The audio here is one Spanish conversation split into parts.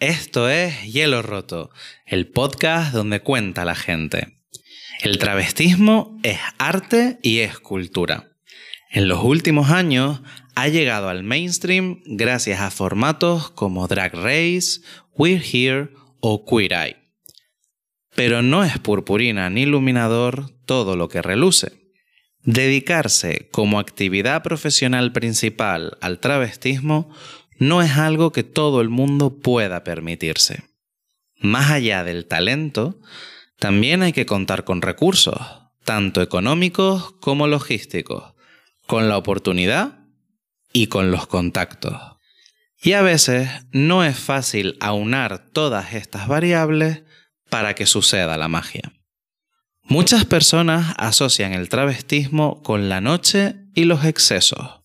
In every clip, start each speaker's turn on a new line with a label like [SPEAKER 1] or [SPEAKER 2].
[SPEAKER 1] esto es Hielo Roto, el podcast donde cuenta la gente. El travestismo es arte y es cultura. En los últimos años ha llegado al mainstream gracias a formatos como Drag Race, We're Here o Queer Eye. Pero no es purpurina ni iluminador todo lo que reluce. Dedicarse como actividad profesional principal al travestismo no es algo que todo el mundo pueda permitirse. Más allá del talento, también hay que contar con recursos, tanto económicos como logísticos, con la oportunidad y con los contactos. Y a veces no es fácil aunar todas estas variables para que suceda la magia. Muchas personas asocian el travestismo con la noche y los excesos.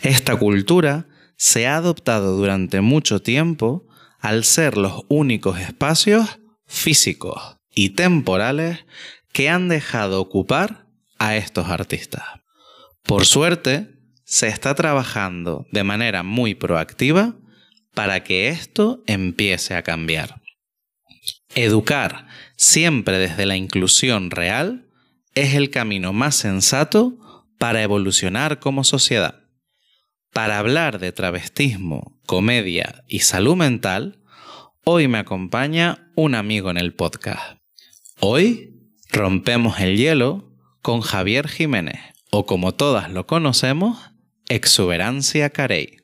[SPEAKER 1] Esta cultura se ha adoptado durante mucho tiempo al ser los únicos espacios físicos y temporales que han dejado ocupar a estos artistas. Por suerte, se está trabajando de manera muy proactiva para que esto empiece a cambiar. Educar siempre desde la inclusión real es el camino más sensato para evolucionar como sociedad. Para hablar de travestismo, comedia y salud mental, hoy me acompaña un amigo en el podcast. Hoy rompemos el hielo con Javier Jiménez, o como todas lo conocemos, Exuberancia Carey.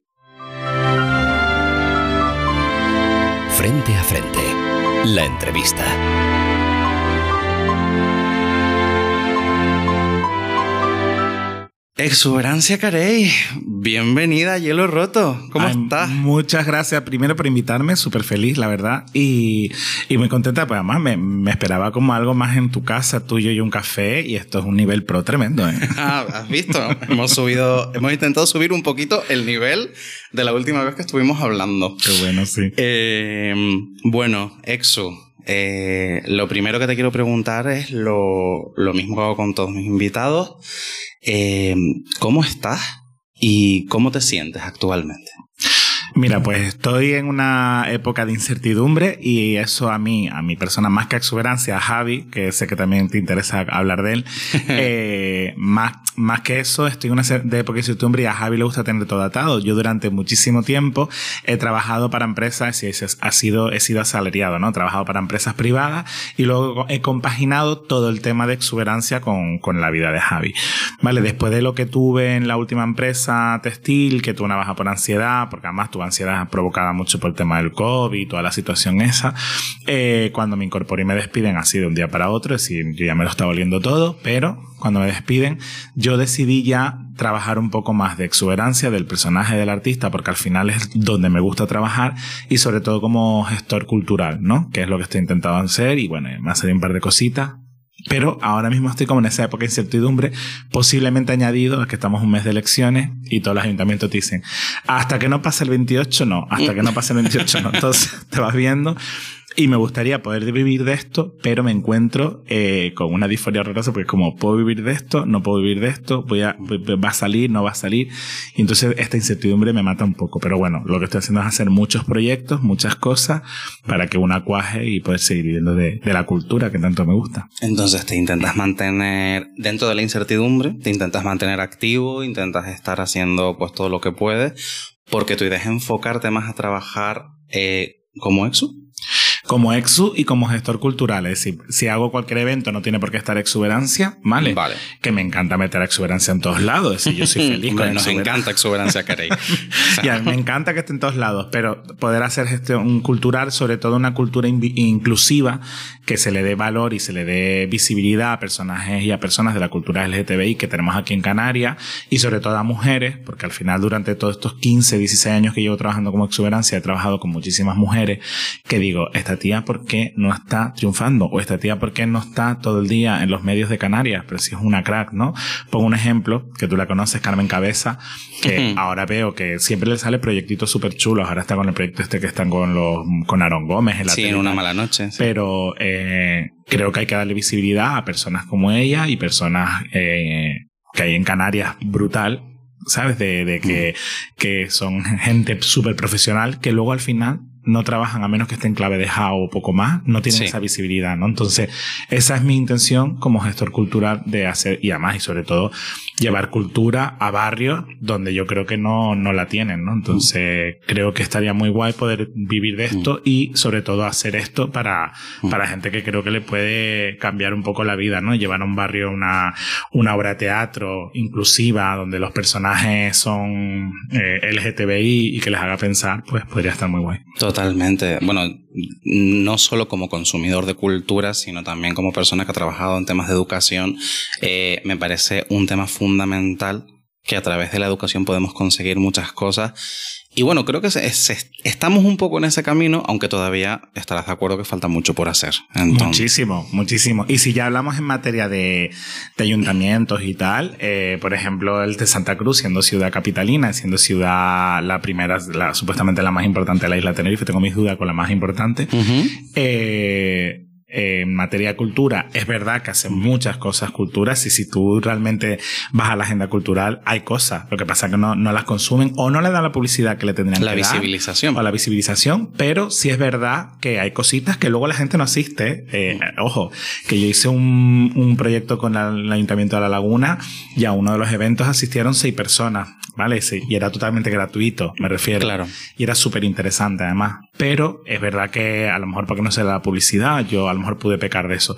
[SPEAKER 2] Frente a frente, la entrevista.
[SPEAKER 1] Exuberancia Carey, bienvenida a Hielo Roto. ¿Cómo
[SPEAKER 3] Ay,
[SPEAKER 1] estás?
[SPEAKER 3] Muchas gracias primero por invitarme, súper feliz, la verdad. Y, y muy contenta, pues además me, me esperaba como algo más en tu casa, tuyo y un café, y esto es un nivel pro tremendo, ¿eh?
[SPEAKER 1] Ah, has visto, hemos subido, hemos intentado subir un poquito el nivel de la última vez que estuvimos hablando.
[SPEAKER 3] Qué bueno, sí.
[SPEAKER 1] Eh, bueno, Exu, eh, lo primero que te quiero preguntar es lo, lo mismo que hago con todos mis invitados. Eh, ¿Cómo estás y cómo te sientes actualmente?
[SPEAKER 3] Mira, pues estoy en una época de incertidumbre y eso a mí, a mi persona más que exuberancia, a Javi, que sé que también te interesa hablar de él, eh, más, más que eso, estoy en una de época de incertidumbre y a Javi le gusta tener todo atado. Yo durante muchísimo tiempo he trabajado para empresas y ha sido, he sido asalariado, ¿no? He trabajado para empresas privadas y luego he compaginado todo el tema de exuberancia con, con la vida de Javi. Vale, después de lo que tuve en la última empresa textil, que tuve una baja por ansiedad, porque además tuve ansiedad provocada mucho por el tema del COVID y toda la situación esa, eh, cuando me incorporé y me despiden así de un día para otro, es decir, yo ya me lo estaba oliendo todo, pero cuando me despiden, yo decidí ya trabajar un poco más de exuberancia del personaje del artista, porque al final es donde me gusta trabajar y sobre todo como gestor cultural, ¿no? Que es lo que estoy intentando hacer y bueno, me ha salido un par de cositas, pero ahora mismo estoy como en esa época de incertidumbre, posiblemente añadido a que estamos un mes de elecciones y todos los ayuntamientos te dicen, hasta que no pase el 28 no, hasta que no pase el 28 no. Entonces te vas viendo y me gustaría poder vivir de esto, pero me encuentro eh, con una disforia horrorosa porque como puedo vivir de esto, no puedo vivir de esto, voy a, va a salir, no va a salir. Y entonces esta incertidumbre me mata un poco. Pero bueno, lo que estoy haciendo es hacer muchos proyectos, muchas cosas para que una cuaje y poder seguir viviendo de, de la cultura que tanto me gusta.
[SPEAKER 1] Entonces te intentas mantener dentro de la incertidumbre, te intentas mantener activo, intentas estar haciendo pues todo lo que puedes, porque tu idea es enfocarte más a trabajar eh, como exu.
[SPEAKER 3] Como exu y como gestor cultural. Es decir, si hago cualquier evento no tiene por qué estar exuberancia, ¿vale?
[SPEAKER 1] Vale.
[SPEAKER 3] Que me encanta meter exuberancia en todos lados. Es decir, yo soy feliz con
[SPEAKER 1] nos
[SPEAKER 3] exuberancia.
[SPEAKER 1] encanta exuberancia Carey.
[SPEAKER 3] Y a mí me encanta que esté en todos lados, pero poder hacer gestión cultural, sobre todo una cultura inclusiva, que se le dé valor y se le dé visibilidad a personajes y a personas de la cultura LGTBI que tenemos aquí en Canarias y sobre todo a mujeres, porque al final durante todos estos 15, 16 años que llevo trabajando como exuberancia he trabajado con muchísimas mujeres que digo, esta esta tía por qué no está triunfando, o esta tía por qué no está todo el día en los medios de Canarias, pero si es una crack, ¿no? Pongo un ejemplo, que tú la conoces, Carmen Cabeza, que ahora veo que siempre le sale proyectitos súper chulos, ahora está con el proyecto este que están con los, con Aaron Gómez en la
[SPEAKER 1] Sí, en una mala noche. sí.
[SPEAKER 3] Pero eh, creo que hay que darle visibilidad a personas como ella y personas eh, que hay en Canarias brutal, ¿sabes? De, de que, que son gente súper profesional que luego al final no trabajan a menos que estén clave de JAO o poco más, no tienen
[SPEAKER 1] Sí.
[SPEAKER 3] esa visibilidad, ¿no? Entonces, esa es mi intención como gestor cultural de hacer, y además, y sobre todo, llevar cultura a barrios donde yo creo que no, no la tienen, ¿no? Entonces, creo que estaría muy guay poder vivir de esto y, sobre todo, hacer esto para, para gente que creo que le puede cambiar un poco la vida, ¿no? Llevar a un barrio una, una obra de teatro inclusiva donde los personajes son eh, LGTBI y que les haga pensar, pues podría estar muy guay.
[SPEAKER 1] Totalmente. Bueno, no solo como consumidor de cultura, sino también como persona que ha trabajado en temas de educación, eh, me parece un tema fundamental que a través de la educación podemos conseguir muchas cosas. Y bueno, creo que se- se- estamos un poco en ese camino, aunque todavía estarás de acuerdo que falta mucho por hacer. Entonces,
[SPEAKER 3] Muchísimo, muchísimo. Y si ya hablamos en materia de, de ayuntamientos y tal, eh, por ejemplo, el de Santa Cruz, siendo ciudad capitalina, siendo ciudad la primera, la, supuestamente la más importante de la isla de Tenerife, tengo mis dudas con la más importante. Eh, en materia de cultura, es verdad que hacen muchas cosas culturas y si tú realmente vas a la agenda cultural, hay cosas. Lo que pasa es que no, no las consumen o no le dan la publicidad que le tendrían
[SPEAKER 1] La
[SPEAKER 3] que dar
[SPEAKER 1] visibilización.
[SPEAKER 3] o la visibilización, pero sí es verdad que hay cositas que luego la gente no asiste. Eh, ojo, que yo hice un, un proyecto con la- el Ayuntamiento de La Laguna y a uno de los eventos asistieron seis personas, ¿vale? Sí, y era totalmente gratuito, me refiero.
[SPEAKER 1] Claro.
[SPEAKER 3] Y era súper interesante además. Pero es verdad que a lo mejor porque no da la publicidad, yo a lo mejor pude pecar de eso.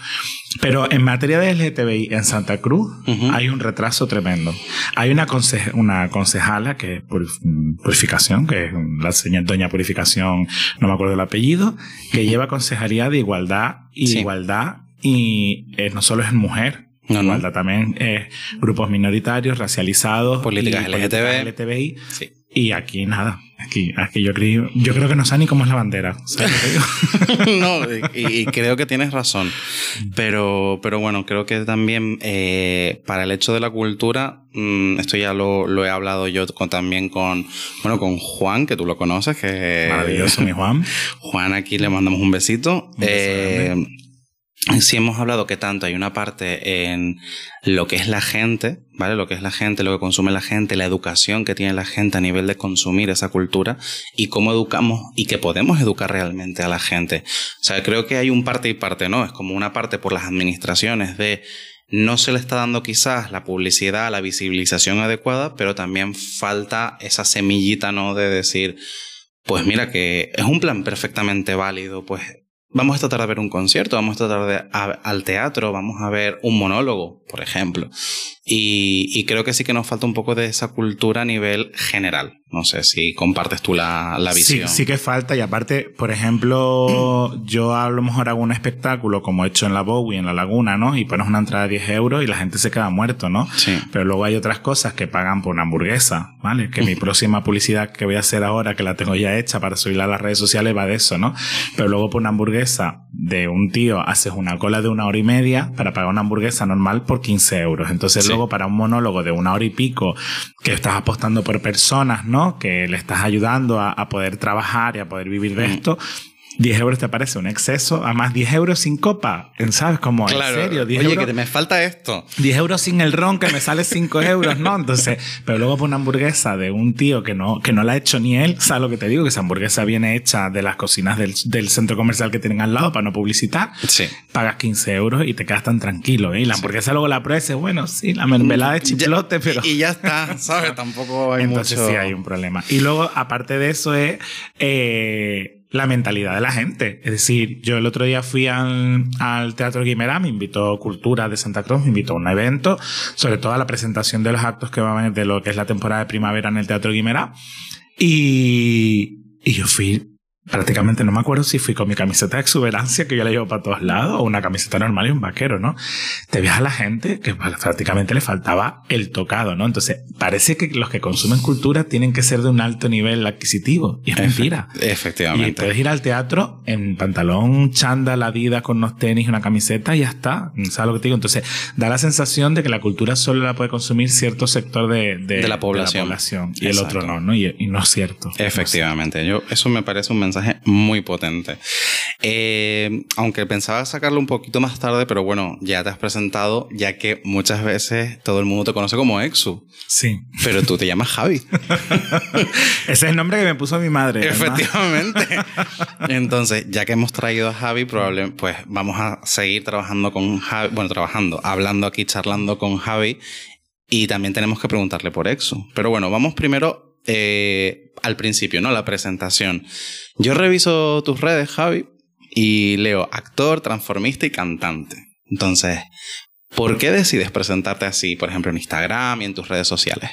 [SPEAKER 3] Pero en materia de LGTBI en Santa Cruz
[SPEAKER 1] Ujú.
[SPEAKER 3] hay un retraso tremendo. Hay una, conse- una concejala que es mm, Purificación, que es la señora Doña Purificación, no me acuerdo el apellido, que lleva consejería de igualdad y
[SPEAKER 1] Sí.
[SPEAKER 3] igualdad y eh, no solo es mujer.
[SPEAKER 1] No, no.
[SPEAKER 3] Igualdad también es grupos minoritarios, racializados,
[SPEAKER 1] Políticas
[SPEAKER 3] y
[SPEAKER 1] LGTB.
[SPEAKER 3] LGTBI.
[SPEAKER 1] Sí.
[SPEAKER 3] Y aquí nada. Aquí, aquí yo creo, yo creo que no sabe ni cómo es la bandera. ¿sabes lo que digo?
[SPEAKER 1] no, y, y creo que tienes razón. Pero, pero bueno, creo que también eh, para el hecho de la cultura, mm, esto ya lo, lo he hablado yo con- también con, bueno, con Juan, que tú lo conoces, que
[SPEAKER 3] Maravilloso, mi Juan.
[SPEAKER 1] Juan, aquí le mandamos un besito.
[SPEAKER 3] Un beso
[SPEAKER 1] Eh, sí hemos hablado que tanto hay una parte en lo que es la gente, ¿vale? Lo que es la gente, lo que consume la gente, la educación que tiene la gente a nivel de consumir esa cultura y cómo educamos y que podemos educar realmente a la gente. O sea, creo que hay un parte y parte, ¿no? Es como una parte por las administraciones de no se le está dando quizás la publicidad, la visibilización adecuada, pero también falta esa semillita, ¿no? De decir, pues mira que es un plan perfectamente válido, pues vamos a tratar de ver un concierto, vamos a tratar de al teatro, vamos a ver un monólogo, por ejemplo. Y, y creo que sí que nos falta un poco de esa cultura a nivel general. No sé si compartes tú la, la visión.
[SPEAKER 3] Sí, sí que falta. Y aparte, por ejemplo, yo a lo mejor hago un espectáculo como he hecho en la Bowie, en la Laguna, ¿no? Y pones una entrada de 10 euros y la gente se queda muerto, ¿no?
[SPEAKER 1] Sí.
[SPEAKER 3] Pero luego hay otras cosas que pagan por una hamburguesa, ¿vale? Que mi próxima publicidad que voy a hacer ahora, que la tengo ya hecha para subirla a las redes sociales, va de eso, ¿no? Pero luego por una hamburguesa de un tío haces una cola de una hora y media para pagar una hamburguesa normal por 15 euros. Entonces
[SPEAKER 1] Sí.
[SPEAKER 3] Para un monólogo de una hora y pico que estás apostando por personas, ¿no? Que le estás ayudando a, a poder trabajar y a poder vivir de esto. 10 euros te parece un exceso, además 10 euros sin copa, ¿sabes? Como
[SPEAKER 1] Claro.
[SPEAKER 3] en serio, 10
[SPEAKER 1] Oye,
[SPEAKER 3] euros
[SPEAKER 1] que te me falta esto.
[SPEAKER 3] 10 euros sin el ron que me sale 5 euros, ¿no? Entonces, pero luego por una hamburguesa de un tío que no, que no la ha hecho ni él, ¿sabes lo que te digo? Que esa hamburguesa viene hecha de las cocinas del, del centro comercial que tienen al lado para no publicitar.
[SPEAKER 1] Sí.
[SPEAKER 3] Pagas 15 euros y te quedas tan tranquilo, ¿eh? Y la hamburguesa luego la pruebas bueno, sí, la mermelada de chiplote, pero...
[SPEAKER 1] Y ya está, ¿sabes? Tampoco hay
[SPEAKER 3] Entonces
[SPEAKER 1] mucho...
[SPEAKER 3] sí hay un problema. Y luego, aparte de eso, es eh, la mentalidad de la gente. Es decir, yo el otro día fui al, al Teatro Guimerá, me invitó Cultura de Santa Cruz, me invitó a un evento, sobre todo a la presentación de los actos que va a venir de lo que es la temporada de primavera en el Teatro Guimerá. Y, y yo fui prácticamente no me acuerdo si fui con mi camiseta de exuberancia que yo la llevo para todos lados o una camiseta normal y un vaquero, ¿no? Te ves a la gente que prácticamente le faltaba el tocado, ¿no? Entonces, parece que los que consumen cultura tienen que ser de un alto nivel adquisitivo y es mentira.
[SPEAKER 1] Efectivamente.
[SPEAKER 3] Y puedes ir al teatro en pantalón, chándal, adidas con unos tenis, una camiseta y ya está. ¿Sabes lo que te digo? Entonces, da la sensación de que la cultura solo la puede consumir cierto sector de,
[SPEAKER 1] de, la, población.
[SPEAKER 3] y el otro no, ¿no? Y, no es cierto.
[SPEAKER 1] Efectivamente. Yo, eso me parece un mensaje muy potente. Eh, aunque pensaba sacarlo un poquito más tarde, pero bueno, ya te has presentado, ya que muchas veces todo el mundo te conoce como Exu.
[SPEAKER 3] Sí.
[SPEAKER 1] Pero tú te llamas Javi.
[SPEAKER 3] Ese es el nombre que me puso mi madre.
[SPEAKER 1] Efectivamente. Entonces, ya que hemos traído a Javi, probablemente, pues vamos a seguir trabajando con Javi, bueno, trabajando, hablando aquí, charlando con Javi. Y también tenemos que preguntarle por Exu. Pero bueno, vamos primero eh, al principio, ¿no? La presentación. Yo reviso tus redes, Javi, y leo actor, transformista y cantante. Entonces, ¿Por qué decides presentarte así, por ejemplo, en Instagram y en tus redes sociales?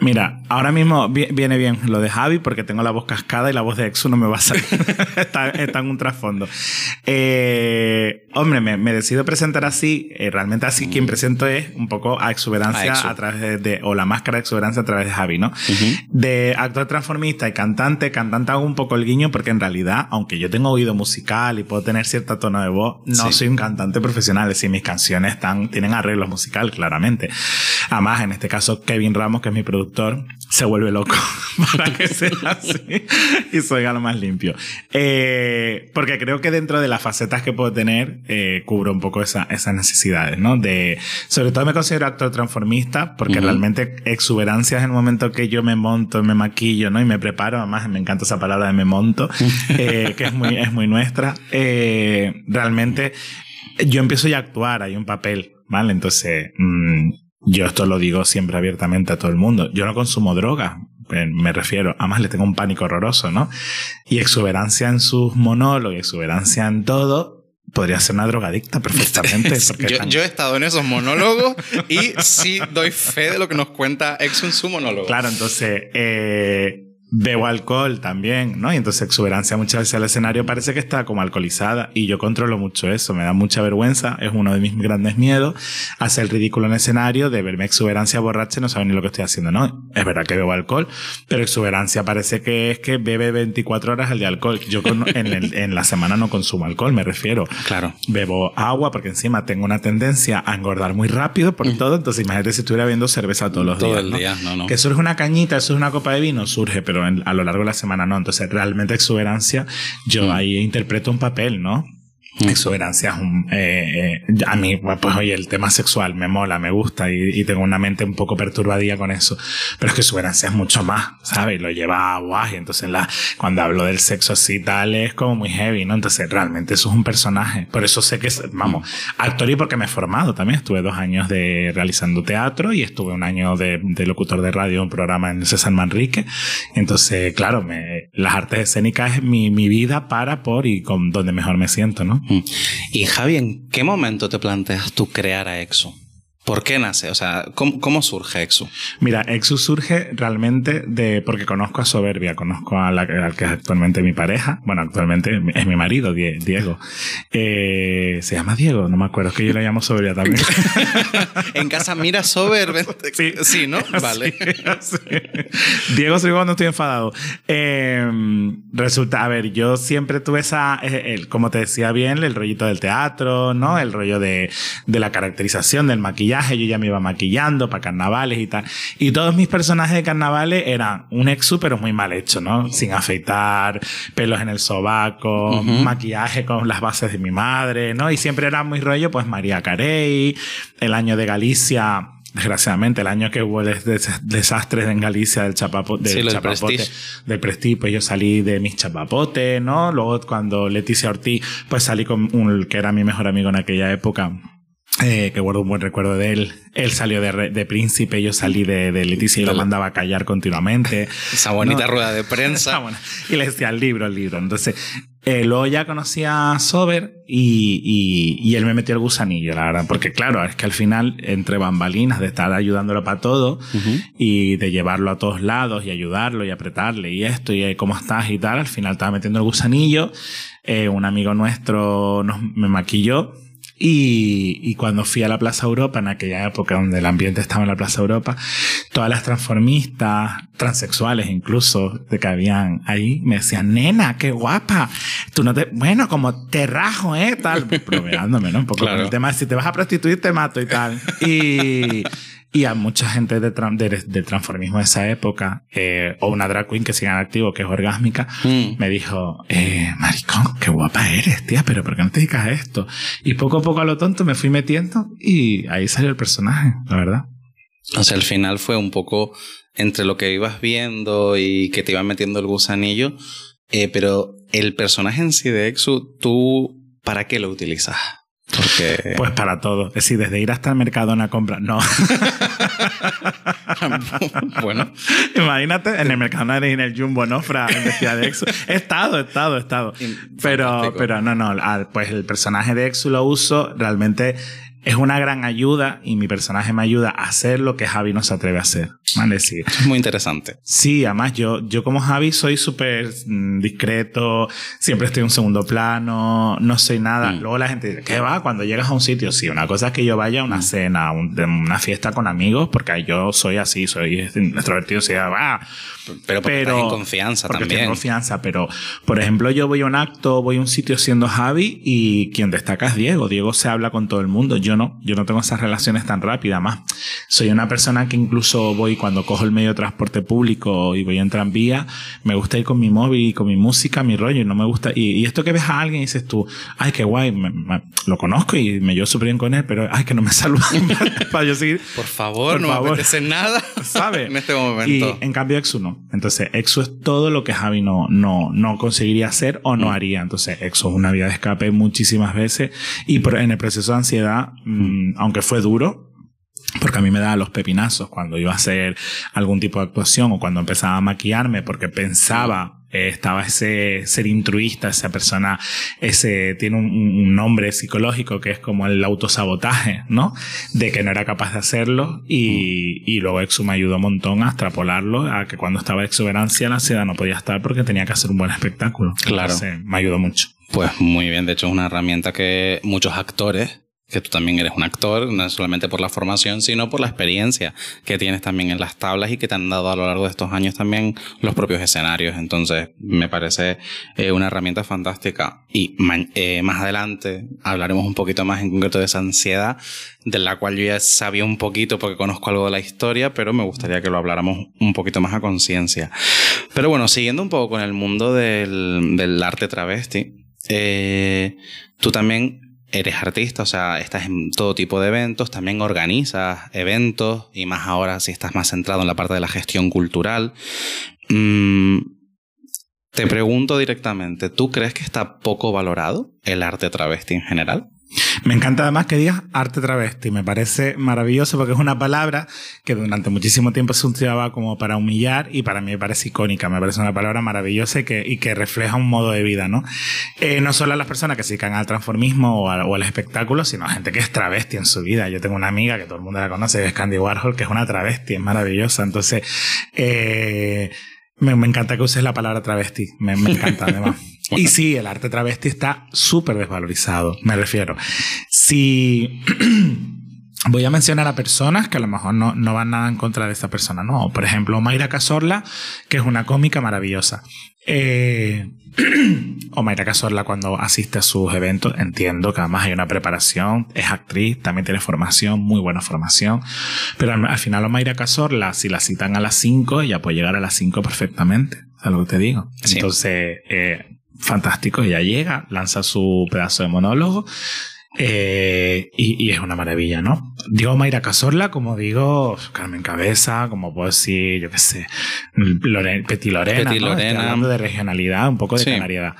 [SPEAKER 3] Mira, ahora mismo viene bien lo de Javi porque tengo la voz cascada y la voz de Exu no me va a salir. está, en un trasfondo. Eh, hombre, me, decido presentar así. Eh, realmente así quien presento es un poco a exuberancia a, través de, o la máscara de exuberancia a través de Javi, ¿no? De actor transformista y cantante, cantante hago un poco el guiño porque en realidad, aunque yo tengo oído musical y puedo tener cierto tono de voz, no soy un cantante profesional. Es decir, mis canciones están tienen arreglos musical, claramente. Además, en este caso, Kevin Ramos, que es mi productor, se vuelve loco para que sea así y soy lo más limpio. Eh, porque creo que dentro de las facetas que puedo tener, eh, cubro un poco esa, esas necesidades, ¿no? De, sobre todo me considero actor transformista porque realmente exuberancia es el momento que yo me monto, me maquillo, ¿no? Y me preparo. Además, me encanta esa palabra de me monto, eh, que es muy, es muy nuestra. realmente yo empiezo ya a actuar, hay un papel. ¿Vale? Entonces, mm, yo esto lo digo siempre abiertamente a todo el mundo. Yo no consumo droga, eh, me refiero, además le tengo un pánico horroroso, ¿no? Y exuberancia en sus monólogos, exuberancia en todo, podría ser una drogadicta perfectamente.
[SPEAKER 1] yo, he estado en esos monólogos y sí doy fe de lo que nos cuenta Exu en su monólogo.
[SPEAKER 3] Claro, entonces, eh, Bebo alcohol también, ¿no? Y entonces exuberancia muchas veces al escenario parece que está como alcoholizada y yo controlo mucho eso, me da mucha vergüenza, es uno de mis grandes miedos, hacer el ridículo en el escenario, de verme exuberancia borracha y no saber ni lo que estoy haciendo, ¿no? Es verdad que bebo alcohol, pero exuberancia parece que es que bebe 24 horas al de alcohol. Yo en, el, en la semana no consumo alcohol, me refiero.
[SPEAKER 1] Claro.
[SPEAKER 3] Bebo agua porque encima tengo una tendencia a engordar muy rápido por todo, entonces imagínate si estuviera bebiendo cerveza todos los
[SPEAKER 1] días.
[SPEAKER 3] Todo
[SPEAKER 1] el día, no, no.
[SPEAKER 3] Que surge una cañita, eso es una copa de vino, surge, pero a lo largo de la semana no. Entonces, realmente exuberancia, yo mm. ahí interpreto un papel, ¿no? Mm. Exuberancia es un. Eh, eh, a mí, pues oye, el tema sexual me mola, me gusta y, tengo una mente un poco perturbadilla con eso. Pero es que exuberancia es mucho más, ¿sabes? Lo lleva a guay. Entonces, la, cuando hablo del sexo así tal, es como muy heavy, ¿no? Entonces, realmente eso es un personaje. Por eso sé que es, vamos, actor y porque me he formado también. Estuve dos años de realizando teatro y estuve un año de, locutor de radio, un programa en César Manrique. Entonces, claro, me, las artes escénicas es mi, mi vida para, por y con donde mejor me siento, ¿no?
[SPEAKER 1] Y Javi, ¿en qué momento te planteas tú crear a EXO? ¿Por qué nace? O sea, ¿cómo, surge Exu?
[SPEAKER 3] Mira, Exu surge realmente de porque conozco a Soberbia, conozco a la, que es actualmente mi pareja, bueno, actualmente es mi marido, Diego. Eh, se llama Diego, no me acuerdo, es que yo le llamo Soberbia también.
[SPEAKER 1] en casa mira Soberbia. Sí, sí ¿no? Vale.
[SPEAKER 3] Diego soy cuando estoy enfadado. Em, resulta, a ver, yo siempre tuve esa, eh, el, como te decía bien, el rollito del teatro, ¿no? El rollo de, de la caracterización, del maquillaje yo ya me iba maquillando para carnavales y tal. Y todos mis personajes de carnavales eran un exu, pero muy mal hecho, ¿no? Sin afeitar, pelos en el sobaco, maquillaje con las bases de mi madre, ¿no? Y siempre era muy rollo, pues María Carey, el año de Galicia desgraciadamente, el año que hubo desastres en Galicia del, chapapo, del chapapote, del prestige, pues yo salí de mis chapapotes, ¿no? Luego cuando Leticia Ortiz, pues salí con un, que era mi mejor amigo en aquella época, eh, que guardo un buen recuerdo de él. Él salió de, de príncipe, yo salí de, de Leticia y lo mandaba a callar continuamente.
[SPEAKER 1] Esa bonita rueda de prensa.
[SPEAKER 3] y le decía el libro, el libro. Entonces, Eh, luego ya conocí a Sober y, y, y, él me metió el gusanillo, la verdad. Porque claro, es que al final, entre bambalinas, de estar ayudándolo para todo y de llevarlo a todos lados y ayudarlo y apretarle y esto y eh, cómo estás y tal, al final estaba metiendo el gusanillo. Eh, un amigo nuestro nos, me maquilló y, y, cuando fui a la Plaza Europa, en aquella época donde el ambiente estaba en la Plaza Europa, todas las transformistas, transexuales incluso, de que habían ahí, me decían, nena, qué guapa. Tú no te, bueno, como te rajo, eh, tal, bromeándome, ¿no? Un poco con el tema de si te vas a prostituir, te mato y tal. Y, y a mucha gente de, de, transformismo de esa época, eh, o una drag queen que sigue en activo, que es orgásmica, mm. me dijo, eh, maricón, qué guapa eres, tía, pero ¿por qué no te dedicas a esto? Y poco a poco a lo tonto me fui metiendo y ahí salió el personaje, la verdad.
[SPEAKER 1] O sea, al final fue un poco entre lo que ibas viendo y que te iba metiendo el gusanillo, eh, pero el personaje en sí de Exu, ¿tú para qué lo utilizas?
[SPEAKER 3] Porque... Pues para todo. Es decir, desde ir hasta el mercado a compra. No.
[SPEAKER 1] bueno.
[SPEAKER 3] Imagínate en el mercado en el Jumbo, ¿no? Fra, en de Exu. He estado, he estado, he estado. Pero, pero no, no. Pues el personaje de Exu lo uso realmente es una gran ayuda y mi personaje me ayuda a hacer lo que Javi no se atreve a hacer. ¿Vale? Sí.
[SPEAKER 1] Es muy interesante.
[SPEAKER 3] Sí, además yo, yo como Javi soy súper mm, discreto, siempre estoy en un segundo plano, no soy nada. Mm. Luego la gente dice, ¿qué va? Cuando llegas a un sitio, sí, una cosa es que yo vaya a una mm. cena, a una fiesta con amigos, porque yo soy así, soy extrovertido, o sea, va.
[SPEAKER 1] Pero porque pero, en confianza
[SPEAKER 3] porque
[SPEAKER 1] también.
[SPEAKER 3] en confianza, pero por ejemplo, yo voy a un acto, voy a un sitio siendo Javi y quien destaca es Diego. Diego se habla con todo el mundo. Yo no, yo no tengo esas relaciones tan rápidas. Más, soy una persona que incluso voy cuando cojo el medio de transporte público y voy en tranvía, me gusta ir con mi móvil y con mi música, mi rollo, y no me gusta. Y, esto que ves a alguien y dices tú, ay, qué guay, lo conozco y me llevo súper bien con él, pero ay, que no me saluda para yo seguir.
[SPEAKER 1] Por favor, no me apetece nada,
[SPEAKER 3] ¿sabes?
[SPEAKER 1] en este momento.
[SPEAKER 3] Y en cambio, Exu no. Entonces, Exu es todo lo que Javi no, no, no conseguiría hacer o no mm. haría. Entonces, Exu es una vía de escape muchísimas veces y en el proceso de ansiedad, mm, aunque fue duro, porque a mí me daba los pepinazos cuando iba a hacer algún tipo de actuación o cuando empezaba a maquillarme porque pensaba eh, estaba ese ser intruista, esa persona, ese tiene un, nombre psicológico que es como el autosabotaje, ¿no? De que no era capaz de hacerlo y, y luego Exu me ayudó un montón a extrapolarlo a que cuando estaba exuberancia la ansiedad no podía estar porque tenía que hacer un buen espectáculo.
[SPEAKER 1] Claro.
[SPEAKER 3] me ayudó mucho.
[SPEAKER 1] Pues muy bien, de hecho es una herramienta que muchos actores que tú también eres un actor, no solamente por la formación, sino por la experiencia que tienes también en las tablas y que te han dado a lo largo de estos años también los propios escenarios. Entonces, me parece eh, una herramienta fantástica. Y eh, más adelante hablaremos un poquito más en concreto de esa ansiedad, de la cual yo ya sabía un poquito porque conozco algo de la historia, pero me gustaría que lo habláramos un poquito más a conciencia. Pero bueno, siguiendo un poco con el mundo del, arte travesti, eh, tú también eres artista, o sea, estás en todo tipo de eventos, también organizas eventos y más ahora si estás más centrado en la parte de la gestión cultural. Mm, te pregunto directamente, ¿tú crees que está poco valorado el arte travesti en general?
[SPEAKER 3] Me encanta además que digas arte travesti. Me parece maravilloso porque es una palabra que durante muchísimo tiempo se usaba como para humillar y para mí me parece icónica. Me parece una palabra maravillosa y que, y que refleja un modo de vida, ¿no? Eh, no solo a las personas que se dedican al transformismo o, al espectáculo, sino a gente que es travesti en su vida. Yo tengo una amiga que todo el mundo la conoce, es Candy Warhol, que es una travesti, es maravillosa. Entonces, eh, me, encanta que uses la palabra travesti. Me, me encanta además. Y sí, el arte travesti está súper desvalorizado, me refiero. Si voy a mencionar a personas que a lo mejor no, no van nada en contra de esa persona, no. Por ejemplo, Mayra Casorla, que es una cómica maravillosa. Eh, o Mayra Casorla cuando asiste a sus eventos, entiendo que además hay una preparación, es actriz, también tiene formación, muy buena formación, pero al, final o Mayra Casorla, si la citan a las 5, ella puede llegar a las 5 perfectamente, es lo que te digo. Entonces, eh, fantástico. Ella llega, lanza su pedazo de monólogo eh, y, es una maravilla, ¿no? Digo Mayra Casorla, como digo Carmen Cabeza, como puedo decir, yo qué sé, Peti Lorena, hablando de regionalidad, un poco de canariedad.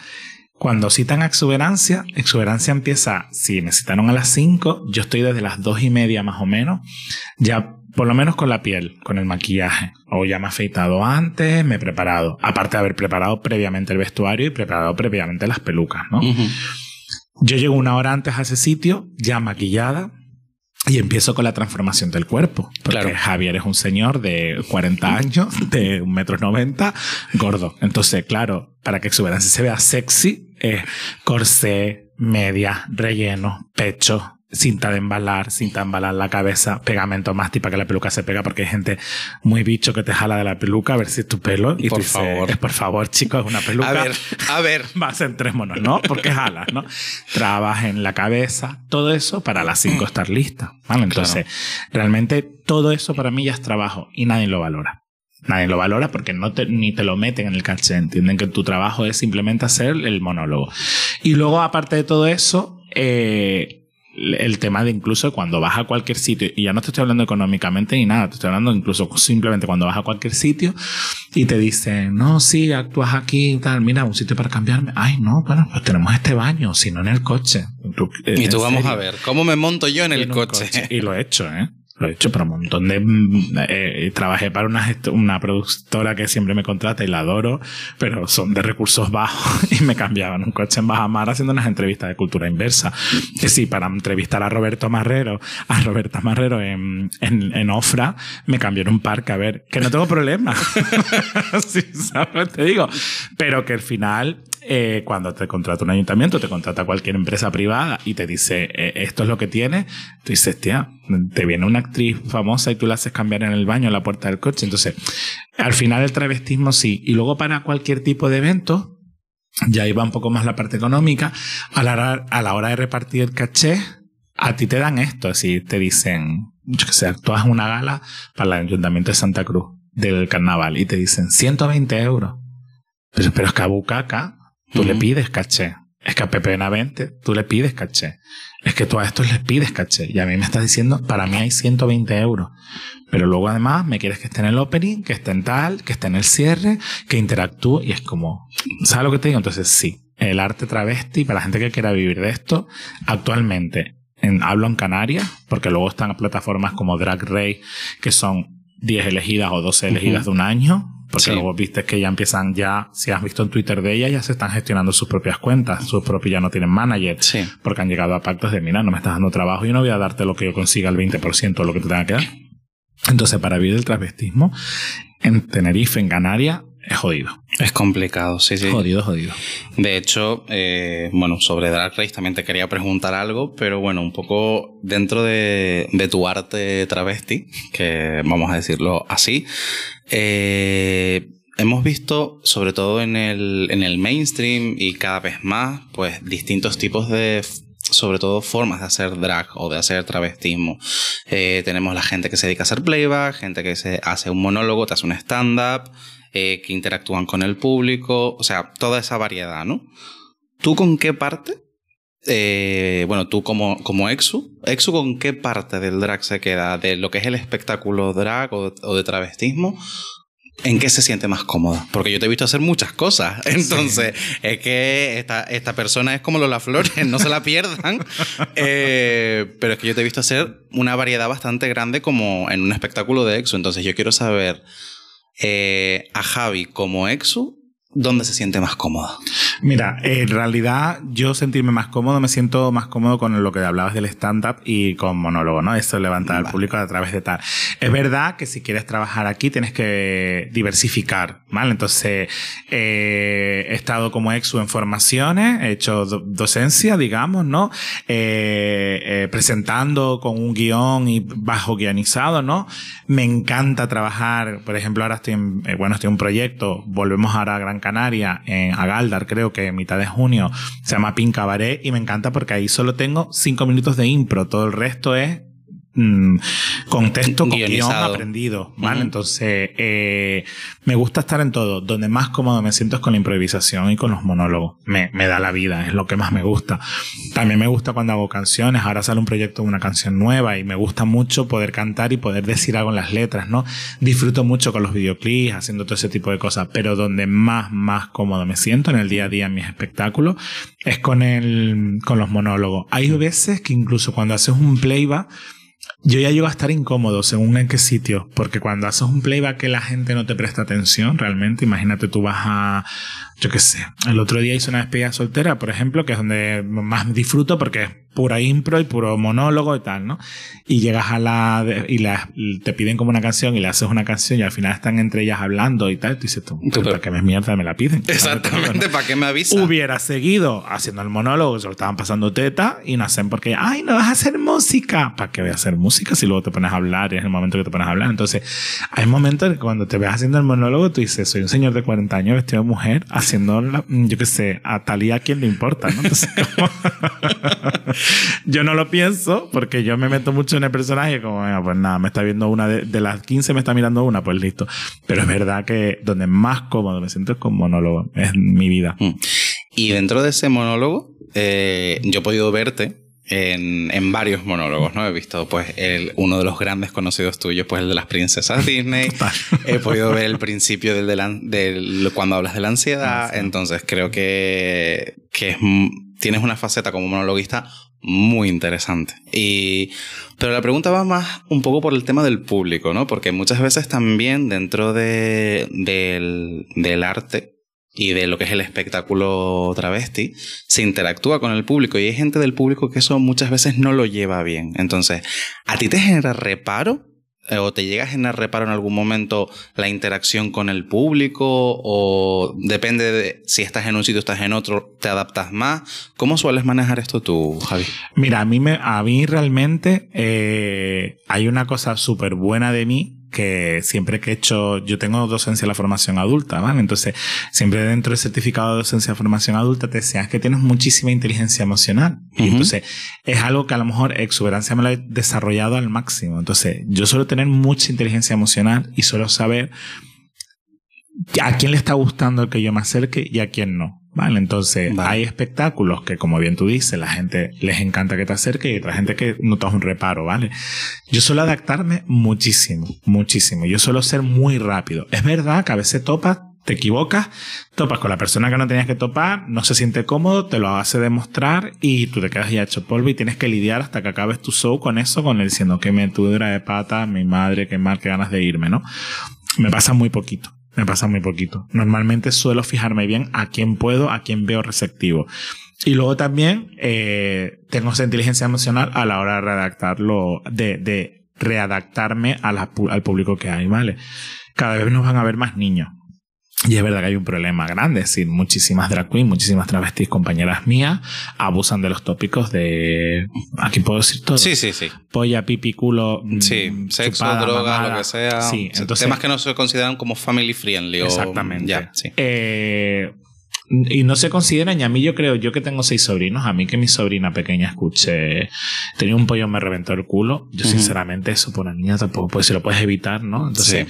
[SPEAKER 3] Cuando citan exuberancia, exuberancia empieza, si me citaron a las 5, yo estoy desde las dos y media más o menos, ya por lo menos con la piel, con el maquillaje. O ya me he afeitado antes, me he preparado. Aparte de haber preparado previamente el vestuario y preparado previamente las pelucas, ¿no? Yo llego una hora antes a ese sitio, ya maquillada, y empiezo con la transformación del cuerpo. Porque
[SPEAKER 1] Claro.
[SPEAKER 3] Javier es un señor de 40 años, de un metro noventa, gordo. Entonces, claro, para que Exuberancia se vea sexy, es corsé, media, relleno, pecho, cinta de embalar, cinta de embalar la cabeza, pegamento más para que la peluca se pega, porque hay gente muy bicho que te jala de la peluca a ver si es tu pelo. Y
[SPEAKER 1] Por
[SPEAKER 3] tú
[SPEAKER 1] favor.
[SPEAKER 3] "Eh, por favor, chicos, es una peluca.
[SPEAKER 1] A ver, a ver.
[SPEAKER 3] Más entrémonos, ¿no? Porque jalas, ¿no? Trabaja en la cabeza, todo eso para las 5 estar lista, ¿vale? Entonces, realmente todo eso para mí ya es trabajo y nadie lo valora. Nadie lo valora porque no te- ni te lo meten en el caché. Entienden que tu trabajo es simplemente hacer el monólogo. Y luego, aparte de todo eso, eh, el tema de incluso cuando vas a cualquier sitio, y ya no te estoy hablando económicamente ni nada, te estoy hablando incluso simplemente cuando vas a cualquier sitio y te dicen, no, sí, actúas aquí y tal, mira, un sitio para cambiarme. Ay, no, bueno, pues tenemos este baño, si no en el coche. Tú-
[SPEAKER 1] Y
[SPEAKER 3] ¿en
[SPEAKER 1] tú vamos
[SPEAKER 3] serio?
[SPEAKER 1] a ver, ¿cómo me monto yo en el
[SPEAKER 3] un
[SPEAKER 1] coche?
[SPEAKER 3] Y lo he hecho, ¿eh? Lo he hecho para un montón de... eh, trabajé para una, una productora que siempre me contrata y la adoro, pero son de recursos bajos y me cambiaban un coche en Bajamar haciendo unas entrevistas de cultura inversa. Que sí, para entrevistar a Roberto Marrero, a Roberta Marrero en, en, en Ofra, me cambiaron un parque. A ver, que no tengo problema. sí, ¿sabes te digo? Pero que al final eh, cuando te contrata un ayuntamiento, te contrata cualquier empresa privada y te dice eh, esto es lo que tiene, tú dices, tía, te viene una actriz famosa y tú la haces cambiar en el baño en la puerta del coche. Entonces, al final el travestismo sí. Y luego para cualquier tipo de evento, ya iba un poco más la parte económica, a la hora, a la hora de repartir el caché, a ti te dan esto, así te dicen, yo que sé, actúas una gala para el Ayuntamiento de Santa Cruz del carnaval y te dicen 120 euros. Pero, pero es que a Bucaca tú le pides caché. Es que a Pepe Benavente tú le pides caché. Es que tú a estos les pides caché. Y a mí me estás diciendo, para mí hay 120 euros. Pero luego además me quieres que esté en el opening, que esté en tal, que esté en el cierre, que interactúe. Y es como, ¿sabes lo que te digo? Entonces sí, el arte travesti, para la gente que quiera vivir de esto, actualmente en, hablo en Canarias, porque luego están plataformas como Drag Race, que son 10 elegidas o 12 elegidas de un año. Porque
[SPEAKER 1] Sí.
[SPEAKER 3] luego viste que ya empiezan ya, si has visto en Twitter de ellas, ya se están gestionando sus propias cuentas, sus propios ya no tienen manager,
[SPEAKER 1] Sí.
[SPEAKER 3] porque han llegado a pactos de, mira, no me estás dando trabajo y no voy a darte lo que yo consiga, el 20% de lo que te tenga que dar. Entonces, para vivir el travestismo, en Tenerife, en Canarias, es jodido.
[SPEAKER 1] Es complicado, sí, sí.
[SPEAKER 3] Jodido, jodido.
[SPEAKER 1] De hecho, eh, bueno, sobre Drag Race también te quería preguntar algo, pero bueno, un poco dentro de, de tu arte travesti, que vamos a decirlo así, eh, hemos visto, sobre todo en el, en el mainstream y cada vez más, pues distintos tipos de, sobre todo formas de hacer drag o de hacer travestismo. Eh, tenemos la gente que se dedica a hacer playback, gente que se hace un monólogo, te hace un stand-up, eh, que interactúan con el público, o sea, toda esa variedad, ¿no? ¿Tú con qué parte? eh, bueno, tú como, como Exu, Exu con qué parte del drag se queda, de lo que es el espectáculo drag o, o de travestismo, ¿en qué se siente más cómoda? Porque yo te he visto hacer muchas cosas, entonces es que esta, esta persona es como Lola Flores, no se la pierdan, Eh, pero es que yo te he visto hacer una variedad bastante grande como en un espectáculo de Exu, entonces yo quiero saber eh, a Javi como Exu, ¿dónde se siente más cómoda?
[SPEAKER 3] Mira, en realidad yo sentirme más cómodo, me siento más cómodo con lo que hablabas del stand-up y con monólogo, ¿no? Eso levantar al
[SPEAKER 1] Vale.
[SPEAKER 3] público a través de tal. Es verdad que si quieres trabajar aquí tienes que diversificar, ¿vale? Entonces, eh, he estado como exu en formaciones, he hecho do- docencia, digamos, ¿no? Eh, eh, presentando con un guion y bajo guionizado, ¿no? Me encanta trabajar, por ejemplo, ahora estoy en, eh, bueno, estoy en un proyecto, volvemos ahora a Gran Canaria, en Agaldar, creo que en mitad de junio, se llama Pin Cabaret y me encanta porque ahí solo tengo cinco minutos de impro, todo el resto es mm, contexto con
[SPEAKER 1] guion
[SPEAKER 3] aprendido, ¿vale? Entonces, eh, me gusta estar en todo. Donde más cómodo me siento es con la improvisación y con los monólogos. Me, me da la vida, es lo que más me gusta. También me gusta cuando hago canciones. Ahora sale un proyecto de una canción nueva y me gusta mucho poder cantar y poder decir algo en las letras, ¿no? Disfruto mucho con los videoclips, haciendo todo ese tipo de cosas. Pero donde más, más cómodo me siento en el día a día en mis espectáculos es con el, con los monólogos. Hay veces que incluso cuando haces un playback, yo ya llego a estar incómodo según en qué sitio, porque cuando haces un playback que la gente no te presta atención realmente, imagínate tú vas a, yo qué sé, el otro día hice una despedida soltera, por ejemplo, que es donde más disfruto porque pura impro y puro monólogo y tal, ¿no? Y llegas a la, y la, te piden como una canción y le haces una canción y al final están entre ellas hablando y tal, y dices tú, ¿para qué me mierda me la piden?
[SPEAKER 1] Exactamente, ¿para qué me avisan?
[SPEAKER 3] Hubiera seguido haciendo el monólogo, se lo estaban pasando teta y nacen porque, ay, no vas a hacer música. ¿Para qué voy a hacer música si luego te pones a hablar y es el momento que te pones a hablar? Entonces, hay momentos en que cuando te ves haciendo el monólogo, tú dices, soy un señor de 40 años vestido de mujer haciendo, yo qué sé, a Talía a quien le importa, ¿no? Entonces, yo no lo pienso porque yo me meto mucho en el personaje como, pues nada, me está viendo una de, las 15, me está mirando una, pues listo. Pero es verdad que donde más cómodo me siento es con monólogo, es mi vida. Mm.
[SPEAKER 1] Y dentro de ese monólogo, eh, yo he podido verte en, en, varios monólogos, ¿no? He visto, pues, el, uno de los grandes conocidos tuyos, pues, el de las princesas Disney. He podido ver el principio del, del, cuando hablas de la ansiedad. Ah, Entonces, creo que, que es, tienes una faceta como monologuista muy interesante. Y, pero la pregunta va más un poco por el tema del público, ¿no? Porque muchas veces también dentro de, del, del arte y de lo que es el espectáculo travesti, se interactúa con el público y hay gente del público que eso muchas veces no lo lleva bien. Entonces, ¿a ti te genera reparo? Eh, ¿O te llega a generar reparo en algún momento la interacción con el público? ¿O depende de si estás en un sitio o estás en otro, te adaptas más? ¿Cómo sueles manejar esto tú, Javi?
[SPEAKER 3] Mira, a mí, me, a mí realmente eh, hay una cosa súper buena de mí que siempre que he hecho, yo tengo docencia de la formación adulta, ¿vale? Entonces, siempre dentro del certificado de docencia de formación adulta te decías que tienes muchísima inteligencia emocional. Y entonces, es algo que a lo mejor exuberancia me lo he desarrollado al máximo. Entonces, yo suelo tener mucha inteligencia emocional y suelo saber a quién le está gustando el que yo me acerque y a quién no. ¿Vale? Entonces, hay espectáculos que, como bien tú dices, la gente les encanta que te acerque y otra gente que notas un reparo, ¿vale? Yo suelo adaptarme muchísimo, muchísimo. Yo suelo ser muy rápido. Es verdad que a veces topas, te equivocas, topas con la persona que no tenías que topar, no se siente cómodo, te lo hace demostrar y tú te quedas ya hecho polvo y tienes que lidiar hasta que acabes tu show con eso, con él diciendo que me tudra de pata, mi madre, qué mal, qué ganas de irme, ¿no? Me pasa muy poquito. Me pasa muy poquito. Normalmente suelo fijarme bien a quién puedo, a quién veo receptivo. Y luego también eh, tengo esa inteligencia emocional a la hora de redactarlo, de, de readaptarme al público que hay, ¿vale? Cada vez nos van a ver más niños. Y es verdad que hay un problema grande, es decir, muchísimas drag queens, muchísimas travestis compañeras mías abusan de los tópicos de... Aquí puedo decir todo.
[SPEAKER 1] Sí, sí, sí.
[SPEAKER 3] Polla, pipi, culo...
[SPEAKER 1] Mm, sí, sexo, droga, lo que sea. Sí, entonces... Temas que no se consideran como family friendly.
[SPEAKER 3] Exactamente. Ya, sí. Eh, y no se consideran, y a mí yo creo, yo que tengo seis sobrinos, a mí que mi sobrina pequeña escuche, tenía un pollo, me reventó el culo. Yo, sinceramente, eso por una niña tampoco, pues si lo puedes evitar, ¿no? Entonces,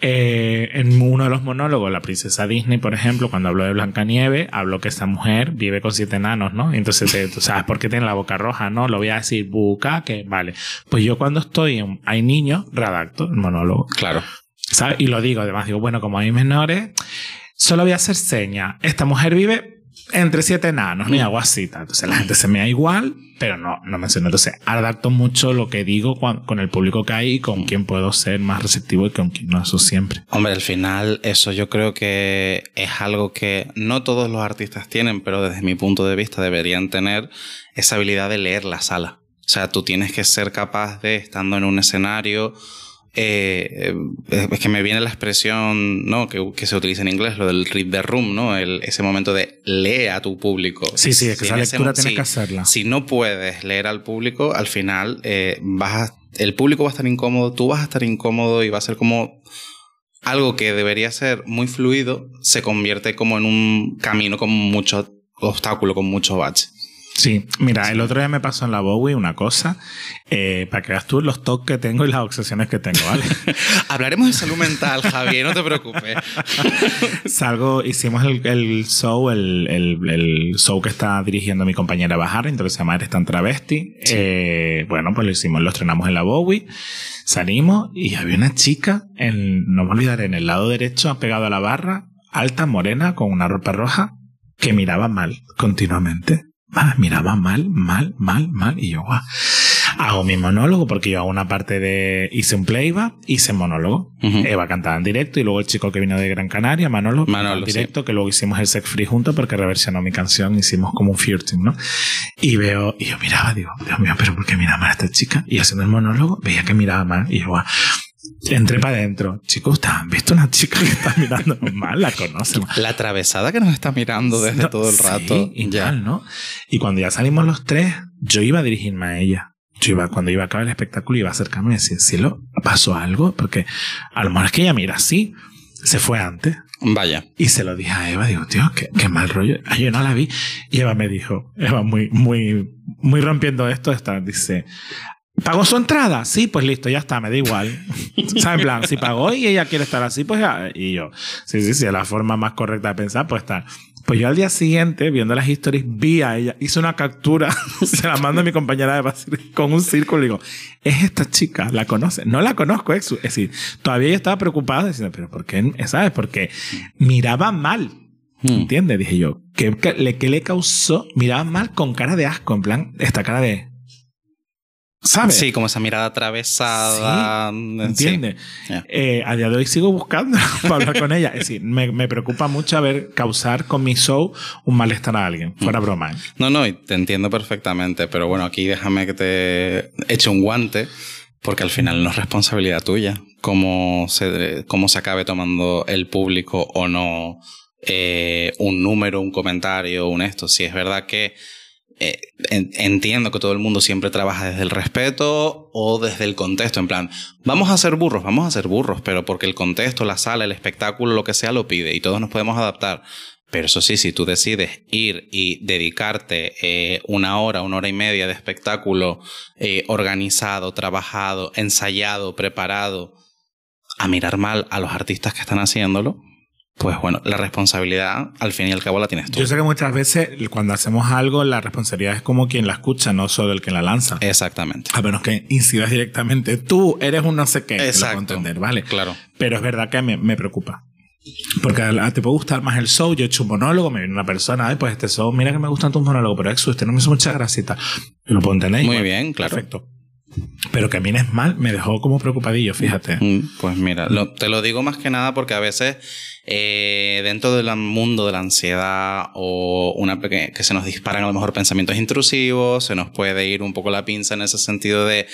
[SPEAKER 3] eh, en uno de los monólogos, la princesa Disney, por ejemplo, cuando habló de Blancanieves, habló que esta mujer vive con siete enanos, ¿no? Entonces, tú sabes por qué tiene la boca roja, ¿no? Lo voy a decir, buca, que vale. Pues yo cuando estoy en, hay niños, redacto el monólogo.
[SPEAKER 1] Claro.
[SPEAKER 3] ¿Sabes? Y lo digo, además, digo, bueno, como hay menores, solo voy a hacer seña. Esta mujer vive entre siete enanos, ni agua así. Entonces la gente se me da igual, pero no, no menciono. Entonces adapto mucho lo que digo con, el público que hay y con quién puedo ser más receptivo y con quién no, eso siempre.
[SPEAKER 1] Hombre, al final eso yo creo que es algo que no todos los artistas tienen, pero desde mi punto de vista deberían tener esa habilidad de leer la sala. O sea, tú tienes que ser capaz de, estando en un escenario, eh, eh, es que me viene la expresión ¿no? que, que, se utiliza en inglés, lo del read the room, ¿no? El, ese momento de lee a tu público.
[SPEAKER 3] Sí, sí, es que esa lectura tienes que hacerla.
[SPEAKER 1] Si no puedes leer al público, al final eh, vas el público va a estar incómodo, tú vas a estar incómodo y va a ser como algo que debería ser muy fluido, se convierte como en un camino con mucho obstáculo, con mucho bache.
[SPEAKER 3] Sí, mira, el otro día me pasó en la Bowie una cosa, eh, para que veas tú los toques que tengo y las obsesiones que tengo, ¿vale?
[SPEAKER 1] Hablaremos de salud mental, Javier, no te preocupes.
[SPEAKER 3] Salgo, hicimos el, show, el, el, show que está dirigiendo mi compañera Bajar, entonces se llama Eres tan travesti. Eh, bueno, pues lo hicimos, lo estrenamos en la Bowie, salimos y había una chica, en, no me olvidaré, en el lado derecho, pegado a la barra, alta, morena, con una ropa roja, que miraba mal continuamente miraba mal, mal, mal, mal. Y yo, guau. Hago mi monólogo porque yo hago una parte de. Hice un playback, hice monólogo.
[SPEAKER 1] Ujú.
[SPEAKER 3] Eva cantaba en directo y luego el chico que vino de Gran Canaria, Manolo,
[SPEAKER 1] Manolo,
[SPEAKER 3] en directo, que luego hicimos el Sex Free juntos porque reversionó mi canción, hicimos como un featuring, ¿no? Y veo, y yo miraba, digo, Dios mío, pero ¿por qué mira mal a esta chica? Y haciendo el monólogo, veía que miraba mal y yo, "Guau". Entré para adentro. Chicos, ¿ustedes han visto una chica que está mirando mal? La conocen.
[SPEAKER 1] La atravesada que nos está mirando desde
[SPEAKER 3] No,
[SPEAKER 1] todo el
[SPEAKER 3] sí,
[SPEAKER 1] rato.
[SPEAKER 3] y
[SPEAKER 1] ya.
[SPEAKER 3] tal, ¿no? Y cuando ya salimos los tres, yo iba a dirigirme a ella. Yo iba, cuando iba a acabar el espectáculo, iba a acercarme y decir, cielo, ¿pasó algo? Porque a lo mejor es que ella mira así. Se fue antes.
[SPEAKER 1] Vaya.
[SPEAKER 3] Y se lo dije a Eva, digo, tío, qué, qué mal rollo. Yo no la vi. Y Eva me dijo, Eva muy, muy, muy rompiendo esto, está, dice, ¿pagó su entrada? Sí, pues listo, ya está, me da igual. ¿Sabes? En plan, si pagó y ella quiere estar así, pues ya. Y yo, sí, sí, sí, es la forma más correcta de pensar, pues tal. Pues yo al día siguiente, viendo las historias, vi a ella, hice una captura, se la mando a mi compañera de con un círculo y digo, es esta chica, la conoce. No la conozco, es es decir, todavía ella estaba preocupada diciendo, pero ¿por qué? ¿Sabes? Porque miraba mal.
[SPEAKER 1] Hmm.
[SPEAKER 3] ¿Entiendes? Dije yo. ¿Qué, qué le, qué le causó? Miraba mal con cara de asco, en plan, esta cara de.
[SPEAKER 1] Sí, como esa mirada atravesada. Sí,
[SPEAKER 3] ¿Entiendes?
[SPEAKER 1] Sí. Yeah.
[SPEAKER 3] Eh, a día de hoy sigo buscando para hablar con ella. Es decir, me, me, preocupa mucho ver causar con mi show un malestar a alguien. Fuera
[SPEAKER 1] Mm.
[SPEAKER 3] broma. ¿eh?
[SPEAKER 1] No, no, te entiendo perfectamente. Pero bueno, aquí déjame que te eche un guante. Porque al final no es responsabilidad tuya cómo se, cómo se acabe tomando el público o no eh, un número, un comentario, un esto. Si es verdad que eh, en, entiendo que todo el mundo siempre trabaja desde el respeto o desde el contexto. En plan, vamos a ser burros, vamos a ser burros, pero porque el contexto, la sala, el espectáculo, lo que sea, lo pide y todos nos podemos adaptar. Pero eso sí, si tú decides ir y dedicarte eh, una hora, una hora y media de espectáculo eh, organizado, trabajado, ensayado, preparado, a mirar mal a los artistas que están haciéndolo, pues bueno, la responsabilidad al fin y al cabo la tienes tú.
[SPEAKER 3] Yo sé que muchas veces cuando hacemos algo, la responsabilidad es como quien la escucha, no solo el que la lanza.
[SPEAKER 1] Exactamente.
[SPEAKER 3] A menos que incidas directamente. Tú eres un no sé qué.
[SPEAKER 1] Exacto.
[SPEAKER 3] Lo entender, ¿vale?
[SPEAKER 1] Claro.
[SPEAKER 3] Pero es verdad que me, me preocupa. Porque te puede gustar más el show. Yo he hecho un monólogo, me viene una persona, Ay, pues este show, mira que me gustan tus monólogos, pero Exu, este no me hizo mucha grasita. Lo puedo entender.
[SPEAKER 1] Muy bien, claro.
[SPEAKER 3] Perfecto. Pero que a mí es mal, me dejó como preocupadillo, fíjate.
[SPEAKER 1] Mm, Pues mira, lo, te lo digo más que nada porque a veces eh, dentro del mundo de la ansiedad o una que, que se nos disparan a lo mejor pensamientos intrusivos, se nos puede ir un poco la pinza en ese sentido de,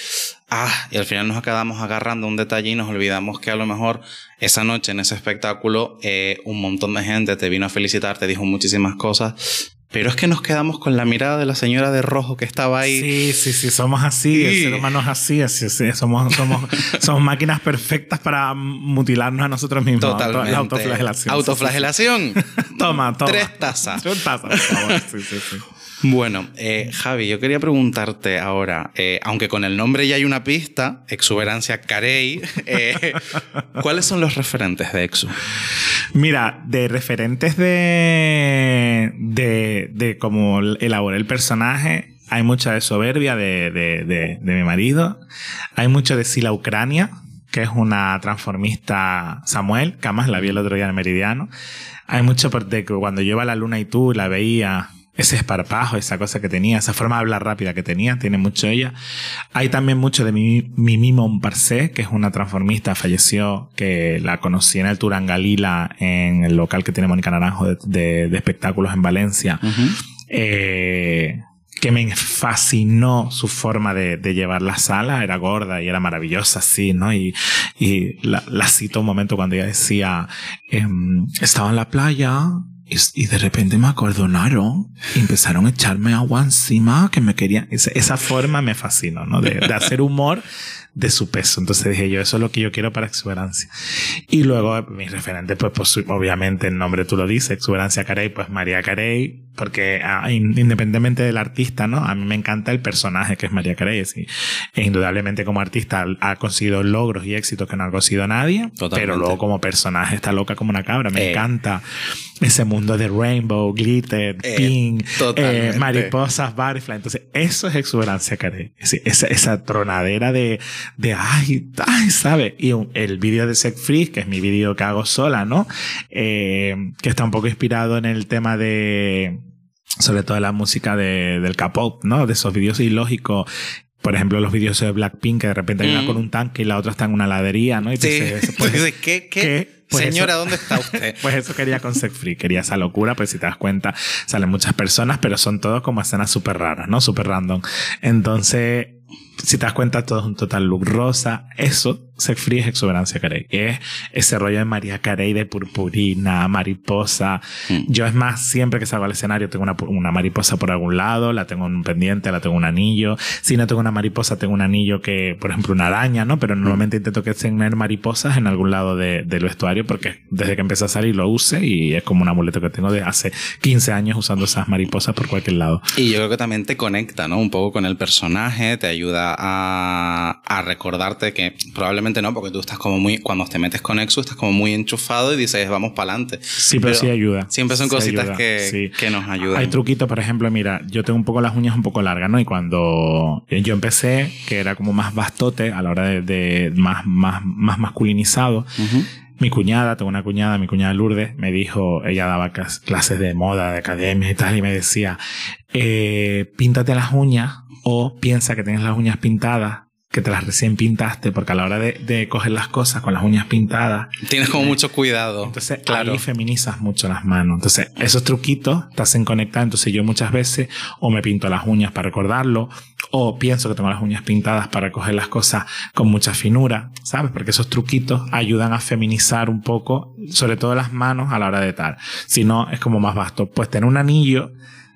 [SPEAKER 1] ah, y al final nos acabamos agarrando un detalle y nos olvidamos que a lo mejor esa noche en ese espectáculo eh, un montón de gente te vino a felicitar, te dijo muchísimas cosas, pero es que nos quedamos con la mirada de la señora de rojo que estaba ahí.
[SPEAKER 3] Sí, sí, sí, somos así, sí. el ser humano es así, así, así somos, somos, somos máquinas perfectas para mutilarnos a nosotros mismos.
[SPEAKER 1] Totalmente.
[SPEAKER 3] La autoflagelación.
[SPEAKER 1] Autoflagelación.
[SPEAKER 3] toma, toma.
[SPEAKER 1] Tres tazas.
[SPEAKER 3] Tres tazas, por favor. Sí, sí, sí.
[SPEAKER 1] Bueno, eh, Javi, yo quería preguntarte ahora, eh, aunque con el nombre ya hay una pista, Exuberancia Carey, eh, ¿cuáles son los referentes de Exu?
[SPEAKER 3] Mira, de referentes de, de, de cómo elaboré el personaje, hay mucha de soberbia de, de, de, mi marido, hay mucho de Sila Ucrania, que es una transformista Samuel, que además la vi el otro día en el Meridiano. Hay mucho de que cuando yo iba a la luna y tú la veía, ese esparpajo, esa cosa que tenía, esa forma de hablar rápida que tenía, tiene mucho ella. Hay también mucho de Mimi Montparcé, que es una transformista, falleció, que la conocí en el Turangalila, en el local que tiene Mónica Naranjo de, de, de espectáculos en Valencia. Uh -huh. eh, que me fascinó su forma de, de, llevar la sala, era gorda y era maravillosa, sí, ¿no? Y, y la, la cito un momento cuando ella decía, eh, estaba en la playa, y, de repente me acordonaron y empezaron a echarme agua encima que me querían. Esa, forma me fascinó, ¿no? De, de, hacer humor de su peso. Entonces dije yo, eso es lo que yo quiero para Exuberancia. Y luego mi referente, pues, pues obviamente el nombre tú lo dices, Exuberancia Carey, pues María Carey, porque ah, independientemente del artista, ¿no? A mí me encanta el personaje que es María Carey. ¿sí? E indudablemente como artista ha conseguido logros y éxitos que no ha conseguido nadie, Totalmente. pero luego como personaje está loca como una cabra. Me eh. encanta ese mundo de rainbow, glitter, eh, pink, eh, mariposas, butterfly. Entonces, eso es exuberancia, Carey. Esa, esa tronadera de, de ay, ay, ¿sabes? Y un, el vídeo de Sex Free, que es mi vídeo que hago sola, ¿no? Eh, que está un poco inspirado en el tema de, sobre todo la música de, del K-pop, ¿no? De esos vídeos ilógicos por ejemplo, los vídeos de Blackpink, que de repente hay una
[SPEAKER 1] Mm.
[SPEAKER 3] con un tanque y la otra está en una ladería, ¿no? Y
[SPEAKER 1] Sí.
[SPEAKER 3] dices, pues,
[SPEAKER 1] ¿qué, qué?
[SPEAKER 3] ¿qué? Pues
[SPEAKER 1] Señora,
[SPEAKER 3] eso-
[SPEAKER 1] ¿dónde está usted?
[SPEAKER 3] Pues eso quería con Sex Free, quería esa locura, pues si te das cuenta, salen muchas personas, pero son todos como escenas súper raras, ¿no? Súper random. Entonces, si te das cuenta, todo es un total look rosa. Eso, Sex Free es exuberancia Carey. Es ese rollo de María Carey de purpurina, mariposa.
[SPEAKER 1] Mm.
[SPEAKER 3] Yo es más, siempre que salgo al escenario tengo una, una mariposa por algún lado, la tengo en un pendiente, la tengo en un anillo. Si no tengo una mariposa, tengo un anillo que, por ejemplo, una araña, ¿no? Pero normalmente intento que tener mariposas en algún lado de- del vestuario porque desde que empecé a salir lo use y es como un amuleto que tengo de hace 15 años usando esas mariposas por cualquier lado.
[SPEAKER 1] Y yo creo que también te conecta, ¿no? Un poco con el personaje, te ayuda a, a recordarte que probablemente no, porque tú estás como muy, cuando te metes con Exu, estás como muy enchufado y dices, vamos para adelante.
[SPEAKER 3] Sí, pero, sí ayuda.
[SPEAKER 1] Siempre son
[SPEAKER 3] Sí
[SPEAKER 1] cositas
[SPEAKER 3] ayuda,
[SPEAKER 1] que,
[SPEAKER 3] sí.
[SPEAKER 1] que nos ayudan.
[SPEAKER 3] Hay truquitos, por ejemplo, mira, yo tengo un poco las uñas un poco largas, ¿no? Y cuando yo empecé, que era como más bastote a la hora de, de más, más, más masculinizado,
[SPEAKER 1] Ujú.
[SPEAKER 3] mi cuñada, tengo una cuñada, mi cuñada Lourdes, me dijo, ella daba clas- clases de moda, de academia y tal, y me decía, eh, píntate las uñas o piensa que tienes las uñas pintadas, que te las recién pintaste, porque a la hora de, de coger las cosas con las uñas pintadas,
[SPEAKER 1] Tienes como mucho cuidado.
[SPEAKER 3] entonces,
[SPEAKER 1] claro.
[SPEAKER 3] ahí feminizas mucho las manos. Entonces, esos truquitos te hacen conectar. Entonces, yo muchas veces o me pinto las uñas para recordarlo, o pienso que tengo las uñas pintadas para coger las cosas con mucha finura, ¿sabes? Porque esos truquitos ayudan a feminizar un poco, sobre todo las manos a la hora de tal. Si no, es como más vasto. Pues tener un anillo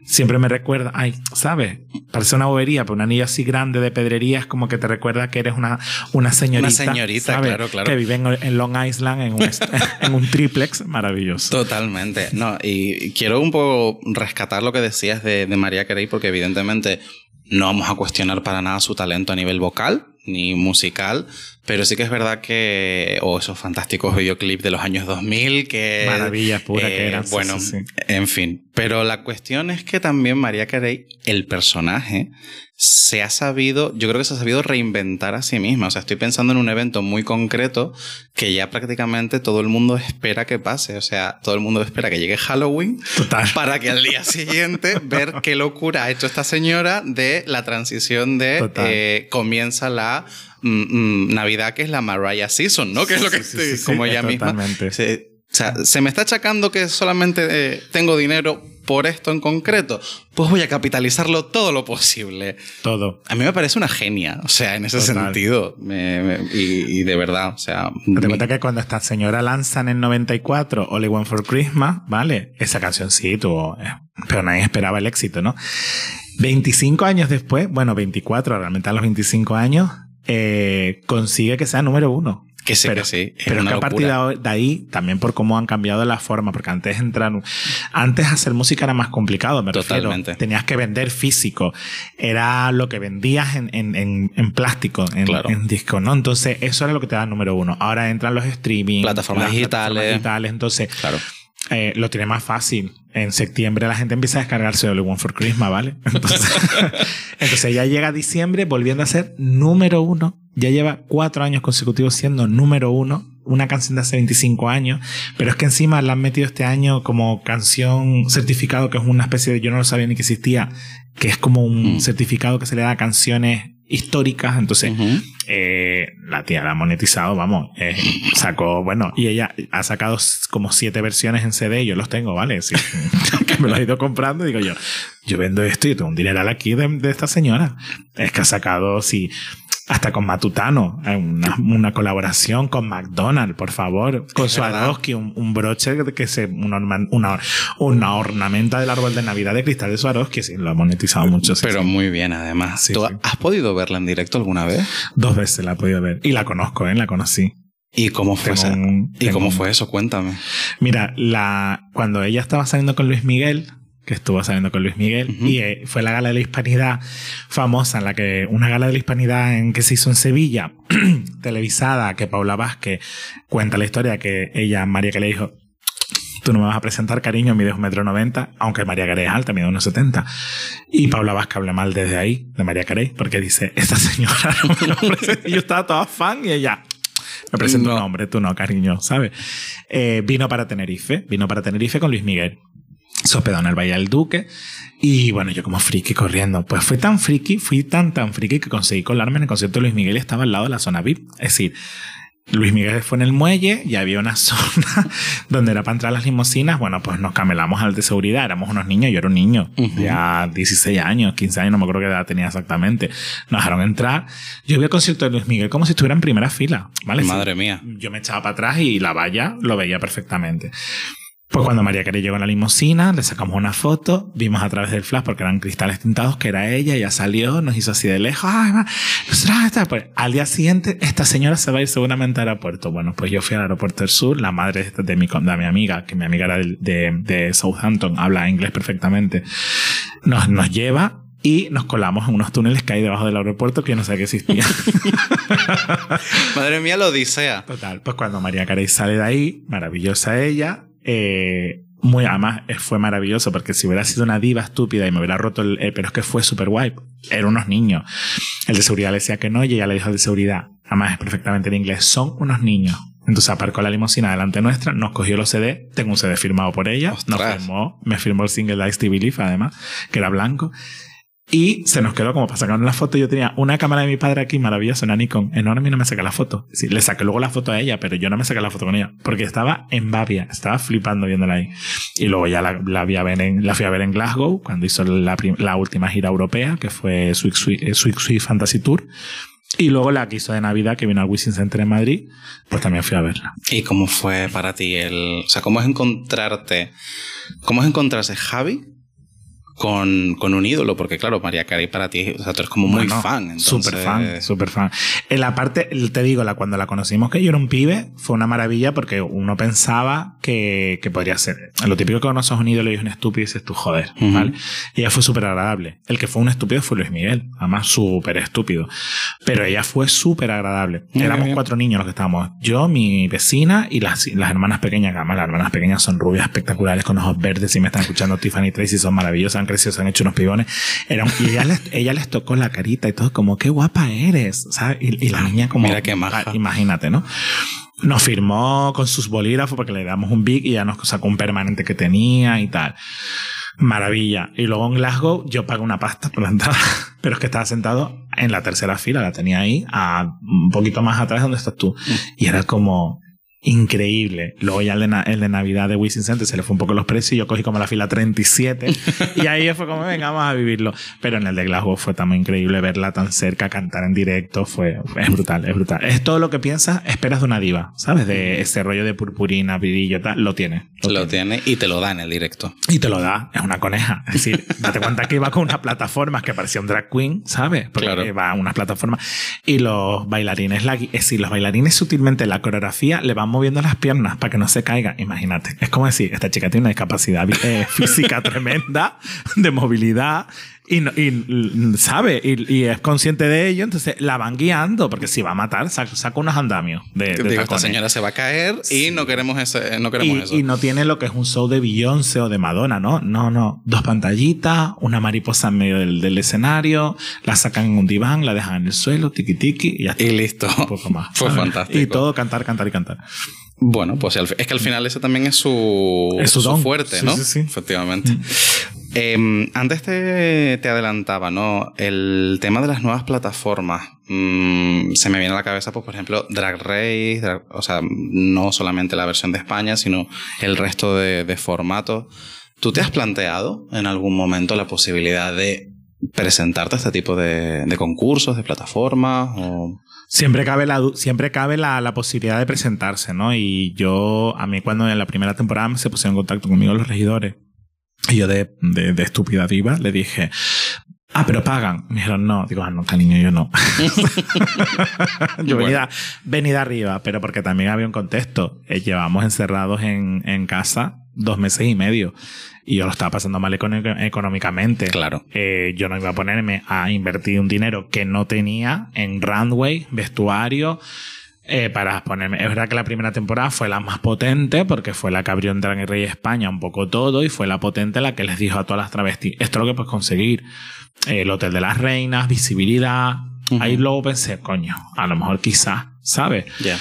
[SPEAKER 3] siempre me recuerda, ay, ¿sabes? Parece una bobería, pero un anillo así grande de pedrería es como que te recuerda que eres una, una señorita.
[SPEAKER 1] señorita,
[SPEAKER 3] ¿sabes?
[SPEAKER 1] claro, claro.
[SPEAKER 3] Que vive en, en Long Island en un, en un triplex maravilloso.
[SPEAKER 1] Totalmente. No, y quiero un poco rescatar lo que decías de, de María Carey, porque evidentemente no vamos a cuestionar para nada su talento a nivel vocal ni musical, pero sí que es verdad que, o esos fantásticos videoclips de los años 2000, que...
[SPEAKER 3] Maravilla pura que eran, sí,
[SPEAKER 1] Bueno,
[SPEAKER 3] sí, sí.
[SPEAKER 1] en fin. Pero la cuestión es que también María Carey, el personaje, se ha sabido, yo creo que se ha sabido reinventar a sí misma. O sea, estoy pensando en un evento muy concreto que ya prácticamente todo el mundo espera que pase. O sea, todo el mundo espera que llegue Halloween
[SPEAKER 3] Total.
[SPEAKER 1] para que al día siguiente ver qué locura ha hecho esta señora de la transición de eh, comienza la mm, mm, Navidad, que es la Mariah Season, ¿no? Que es lo que
[SPEAKER 3] Sí, sí, sí, sí,
[SPEAKER 1] como ella misma. Se, o sea, se me está achacando que solamente eh, tengo dinero por esto en concreto. Pues voy a capitalizarlo todo lo posible.
[SPEAKER 3] Todo.
[SPEAKER 1] A mí me parece una genia, o sea, en ese
[SPEAKER 3] Total.
[SPEAKER 1] sentido. Me- me- y, y de verdad, o sea.
[SPEAKER 3] Te cuenta que cuando esta señora lanza en el 94 All I Want for Christmas, ¿vale? Esa canción sí tuvo, eh, pero nadie esperaba el éxito, ¿no? 25 años después, bueno, 24, realmente a los 25 años, eh, consigue que sea número uno.
[SPEAKER 1] Que sí,
[SPEAKER 3] pero,
[SPEAKER 1] que sí. es
[SPEAKER 3] pero
[SPEAKER 1] una
[SPEAKER 3] que a partir de ahí, también por cómo han cambiado la forma, porque antes entrar, antes hacer música era más complicado, me refiero.
[SPEAKER 1] Totalmente.
[SPEAKER 3] Tenías que vender físico. Era lo que vendías en, en, en, en plástico, en,
[SPEAKER 1] Claro.
[SPEAKER 3] en disco, ¿no? Entonces, eso era lo que te da el número uno. Ahora entran los streaming,
[SPEAKER 1] Plataformas digitales.
[SPEAKER 3] plataformas digitales, entonces
[SPEAKER 1] Claro.
[SPEAKER 3] eh, lo tiene más fácil. En septiembre la gente empieza a descargarse Only One for Christmas, ¿vale? Entonces, entonces ya llega diciembre volviendo a ser número uno. Ya lleva cuatro años consecutivos siendo número uno. Una canción de hace 25 años. Pero es que encima la han metido este año como canción certificado, que es una especie de. Yo no lo sabía ni que existía. Que es como un
[SPEAKER 1] Mm.
[SPEAKER 3] certificado que se le da a canciones históricas. Entonces,
[SPEAKER 1] Ujú.
[SPEAKER 3] eh, la tía la ha monetizado, vamos. eh, sacó, bueno, y ella ha sacado como siete versiones en CD, yo los tengo, ¿vale? Sí, que me los he ido comprando y digo yo, yo vendo esto y tengo un dineral aquí de, de esta señora. Es que ha sacado, sí, hasta con Matutano, eh, una, una colaboración con McDonald's, por favor, con. Swarovski, un, un broche que- se, una, una, una ornamenta del árbol de Navidad de cristal de Swarovski, sí, lo ha monetizado mucho. sí,
[SPEAKER 1] Pero
[SPEAKER 3] sí.
[SPEAKER 1] muy bien, además.
[SPEAKER 3] Sí,
[SPEAKER 1] ¿Tú
[SPEAKER 3] sí.
[SPEAKER 1] has podido verla en directo alguna vez?
[SPEAKER 3] Dos veces la he podido ver. Y la conozco, ¿eh? La conocí.
[SPEAKER 1] ¿Y cómo fue,
[SPEAKER 3] un-
[SPEAKER 1] ¿Y cómo
[SPEAKER 3] un-
[SPEAKER 1] fue eso? Cuéntame.
[SPEAKER 3] Mira, la, cuando ella estaba saliendo con Luis Miguel, que estuvo saliendo con Luis Miguel,
[SPEAKER 1] Ujú.
[SPEAKER 3] y eh, fue la gala de la hispanidad famosa, en la que, una gala de la hispanidad en que se hizo en Sevilla, televisada, que Paula Vázquez cuenta la historia que ella, María que le dijo, tú no me vas a presentar, cariño, mides un metro noventa, aunque María Carey es alta, mide unos setenta. Y Paula Vázquez habla mal desde ahí, de María Carey, porque dice, esta señora no me lo presenta". Yo estaba toda fan y ella, me presento
[SPEAKER 1] No.
[SPEAKER 3] un hombre, tú no, cariño, ¿sabes? Eh, vino para Tenerife, vino para Tenerife con Luis Miguel. En el Valle del Duque. Y bueno, yo como friki corriendo. Pues fui tan friki, fui tan, tan friki que conseguí colarme en el concierto de Luis Miguel y estaba al lado de la zona VIP. Es decir, Luis Miguel fue en el muelle y había una zona donde era para entrar las limusinas. Bueno, pues nos camelamos al de seguridad. Éramos unos niños, yo era un niño, ya 16 años, 15 años, no me acuerdo qué edad tenía exactamente. Nos dejaron entrar. Yo vi el concierto de Luis Miguel como si estuviera en primera fila, ¿vale?
[SPEAKER 1] Madre mía.
[SPEAKER 3] Yo me echaba para atrás y la valla lo veía perfectamente. Pues cuando María Carey llegó en la limusina, le sacamos una foto, vimos a través del flash, porque eran cristales tintados, que era ella, ella salió, nos hizo así de lejos, ay, ma, pues al día siguiente, esta señora se va a ir seguramente al aeropuerto. Bueno, pues yo fui al aeropuerto del sur, la madre de mi, de mi amiga, que mi amiga era de, de, de Southampton, habla inglés perfectamente, nos, nos lleva y nos colamos en unos túneles que hay debajo del aeropuerto que yo no sé que existían.
[SPEAKER 1] Madre mía, lo odisea.
[SPEAKER 3] Total, pues cuando María Carey sale de ahí, maravillosa ella, eh, muy, además eh, fue maravilloso porque si hubiera sido una diva estúpida y me hubiera roto el, eh, pero es que fue super guay. Eran unos niños. El de seguridad le decía que no y ella le dijo al de seguridad, además es perfectamente en inglés, son unos niños. Entonces aparcó la limusina delante nuestra, nos cogió los CD, tengo un CD firmado por ella, nos firmó, me firmó el single Ice to Believe además, que era blanco. Y se nos quedó como para sacar una foto. Yo tenía una cámara de mi padre aquí maravillosa, una Nikon enorme y no me saqué la foto. Sí, le saqué luego la foto a ella, pero yo no me saqué la foto con ella porque estaba en babia, estaba flipando viéndola ahí. Y luego ya la, la, vi a ver en, la fui a ver en Glasgow cuando hizo la, última gira europea, que fue Sweet Sweet, eh, Fantasy Tour. Y luego la que de Navidad, que vino al Wishing Center en Madrid, pues también fui a verla.
[SPEAKER 1] ¿Y cómo fue para ti el. O sea, cómo es encontrarte. ¿Cómo es encontrarse Javi con, con, un ídolo, porque claro, María Carey para ti, o sea, tú eres como muy bueno, fan. Entonces...
[SPEAKER 3] Súper fan, súper fan. En la parte, te digo, la, cuando la conocimos que yo era un pibe, fue una maravilla porque uno pensaba que, que podría ser. Lo típico que conoces a un ídolo y es un estúpido y dices tú, joder, uh -huh. ¿vale? Y ella fue súper agradable. El que fue un estúpido fue Luis Miguel, además súper estúpido. Pero ella fue súper agradable. Muy Éramos bien. cuatro niños los que estábamos. Yo, mi vecina y las, las hermanas pequeñas, que además las hermanas pequeñas son rubias espectaculares con ojos verdes y me están escuchando Tiffany Tracy, son maravillosas han crecido, se han hecho unos pibones. Era un, y ella les, ella les tocó la carita y todo, como, qué guapa eres, ¿sabes? Y, y la niña como...
[SPEAKER 1] Mira qué maja.
[SPEAKER 3] Imagínate, ¿no? Nos firmó con sus bolígrafos porque le damos un big y ya nos sacó un permanente que tenía y tal. Maravilla. Y luego en Glasgow yo pagué una pasta por la entrada, pero es que estaba sentado en la tercera fila, la tenía ahí, a un poquito más atrás donde estás tú. Y era como, increíble. Luego ya el de, el de, Navidad de Wishing Center se le fue un poco los precios y yo cogí como la fila 37 y ahí fue como, venga, vamos a vivirlo. Pero en el de Glasgow fue también increíble verla tan cerca, cantar en directo, fue, es brutal, es brutal. Es todo lo que piensas, esperas de una diva, ¿sabes? De ese rollo de purpurina, brillo, tal, lo tiene.
[SPEAKER 1] Lo, lo tiene. tiene. y te lo da en el directo.
[SPEAKER 3] Y te lo da, es una coneja. Es decir, date cuenta que iba con unas plataformas que parecía un drag queen, ¿sabes? Porque claro. iba a unas plataformas y los bailarines, la, es decir, los bailarines sutilmente la coreografía le van moviendo las piernas para que no se caiga. Imagínate. Es como decir, esta chica tiene una discapacidad eh, física tremenda, de movilidad, y, y sabe, y, y, es consciente de ello, entonces la van guiando, porque si va a matar, saca, saca unos andamios de, de
[SPEAKER 1] Digo, esta señora se va a caer y no queremos, ese, no queremos
[SPEAKER 3] y,
[SPEAKER 1] eso.
[SPEAKER 3] Y no tiene lo que es un show de Beyoncé o de Madonna, ¿no? No, no. Dos pantallitas, una mariposa en medio del, del escenario, la sacan en un diván, la dejan en el suelo, tiki tiki, y ya está.
[SPEAKER 1] Y listo.
[SPEAKER 3] Un poco más.
[SPEAKER 1] Fue fantástico.
[SPEAKER 3] Y todo cantar, cantar y cantar.
[SPEAKER 1] Bueno, pues es que al final ese también es su,
[SPEAKER 3] es su,
[SPEAKER 1] su fuerte,
[SPEAKER 3] sí,
[SPEAKER 1] ¿no?
[SPEAKER 3] Sí, sí.
[SPEAKER 1] Efectivamente. Eh, antes te, te, adelantaba, ¿no? El tema de las nuevas plataformas. Mm, se me viene a la cabeza, pues, por ejemplo, Drag Race, o sea, no solamente la versión de España, sino el resto de, formatos. ¿Tú te has planteado en algún momento la posibilidad de presentarte a este tipo de, concursos, de plataformas?
[SPEAKER 3] Siempre cabe, la, siempre cabe la, la, posibilidad de presentarse, ¿no? Y yo, a mí cuando en la primera temporada se pusieron en contacto conmigo los regidores, y yo de, de, de estúpida diva le dije, Ah, pero pagan. Me dijeron, no. Digo, ah, no, cariño, yo no. yo venida, venida arriba, pero porque también había un contexto. Eh, llevamos encerrados en, en casa dos meses y medio y yo lo estaba pasando mal económicamente.
[SPEAKER 1] Claro.
[SPEAKER 3] Eh, yo no iba a ponerme a invertir un dinero que no tenía en runway, vestuario, eh, para ponerme. Es verdad que la primera temporada fue la más potente porque fue la que abrió en Drag Rey España un poco todo y fue la potente la que les dijo a todas las travestis, esto es lo que puedes conseguir. El Hotel de las Reinas, visibilidad. Uh -huh. Ahí luego pensé, coño, a lo mejor quizás, ¿sabes?
[SPEAKER 1] Yeah.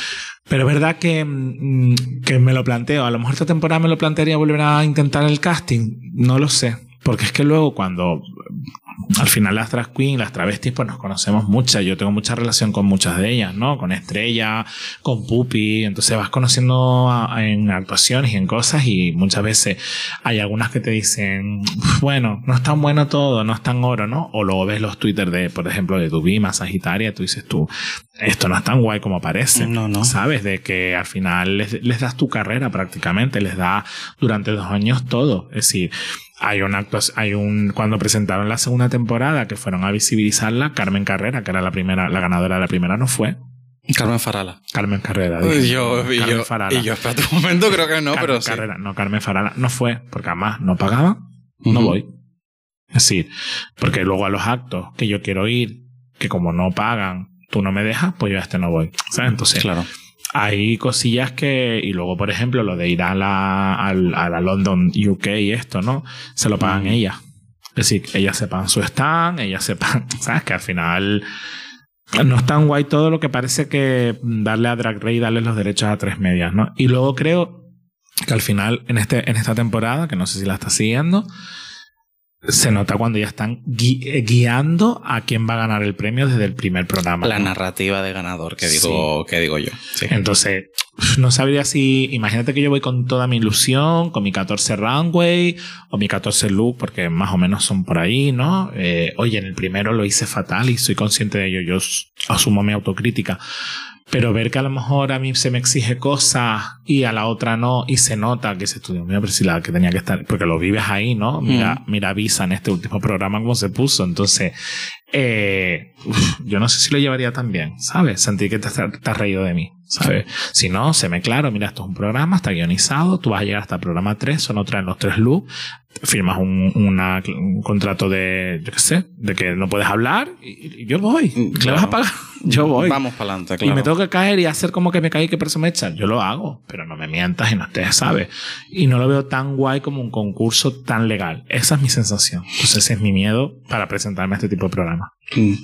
[SPEAKER 3] Pero es verdad que, mm, que me lo planteo. A lo mejor esta temporada me lo plantearía volver a intentar el casting. No lo sé. Porque es que luego cuando al final las drag queens, las travestis, pues nos conocemos muchas. Yo tengo mucha relación con muchas de ellas, ¿no? Con Estrella, con Pupi. Entonces vas conociendo en actuaciones y en cosas y muchas veces hay algunas que te dicen, bueno, no es tan bueno todo, no es tan oro, ¿no? O luego ves los Twitter de, por ejemplo, de tu Bima, Sagitaria, tú dices tú, esto no es tan guay como parece.
[SPEAKER 1] No, no.
[SPEAKER 3] ¿Sabes? De que al final les, les das tu carrera prácticamente, les da durante dos años todo. Es decir, hay un acto, hay un, cuando presentaron la segunda temporada que fueron a visibilizarla, Carmen Carrera, que era la primera, la ganadora de la primera, no fue.
[SPEAKER 1] Carmen Farala.
[SPEAKER 3] Carmen Carrera.
[SPEAKER 1] Y yo, y yo, Farala. y yo, espérate un momento, creo que no,
[SPEAKER 3] Carmen
[SPEAKER 1] pero
[SPEAKER 3] Carrera, no, Carmen Farala no fue, porque además no pagaba, no voy. Es decir, porque luego a los actos que yo quiero ir, que como no pagan, tú no me dejas, pues yo a este no voy. ¿Sabes? Entonces,
[SPEAKER 1] claro
[SPEAKER 3] hay cosillas que, y luego, por ejemplo, lo de ir a la, a, la London UK y esto, ¿no? Se lo pagan ellas. Es decir, ellas sepan su stand, ellas sepan, ¿sabes? Que al final no es tan guay todo lo que parece que darle a Drag Race darle los derechos a tres medias, ¿no? Y luego creo que al final, en, este, en esta temporada, que no sé si la está siguiendo, se nota cuando ya están eh, guiando a quién va a ganar el premio desde el primer programa.
[SPEAKER 1] La narrativa de ganador que digo, que digo yo.
[SPEAKER 3] Entonces, no sabría si. Imagínate que yo voy con toda mi ilusión, con mi 14 runway o mi 14 look, porque más o menos son por ahí, ¿no? Eh, oye, en el primero lo hice fatal y soy consciente de ello. Yo asumo mi autocrítica. Pero ver que a lo mejor a mí se me exige cosas y a la otra no, y se nota que ese estudio mío, pero si la que tenía que estar, porque lo vives ahí, ¿no? Mira, mm. mira Visa en este último programa cómo se puso. Entonces, eh, yo no sé si lo llevaría tan bien, ¿sabes? Sentir que te, te has reído de mí. ¿Sabes? Si no, se me claro, mira, esto es un programa, está guionizado, tú vas a llegar hasta el programa 3, son otra en los tres looks, firmas un, un contrato de, yo qué sé, de que no puedes hablar y, yo voy. ¿Le vas a pagar? Yo voy.
[SPEAKER 1] Vamos para adelante, claro.
[SPEAKER 3] Y me tengo que caer y hacer como que me caí y que persona me echa. Yo lo hago, pero no me mientas y no te sabes. Y no lo veo tan guay como un concurso tan legal. Esa es mi sensación. Entonces ese es mi miedo para presentarme a este tipo de programa.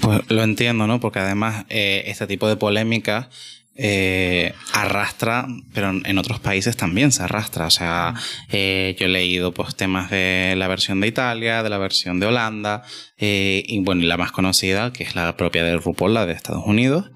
[SPEAKER 1] Pues lo entiendo, ¿no? Porque además eh, este tipo de polémica eh, arrastra, pero en otros países también se arrastra. O sea, eh, yo he leído pues, temas de la versión de Italia, de la versión de Holanda, eh, y bueno, y la más conocida, que es la propia de RuPaul, la de Estados Unidos.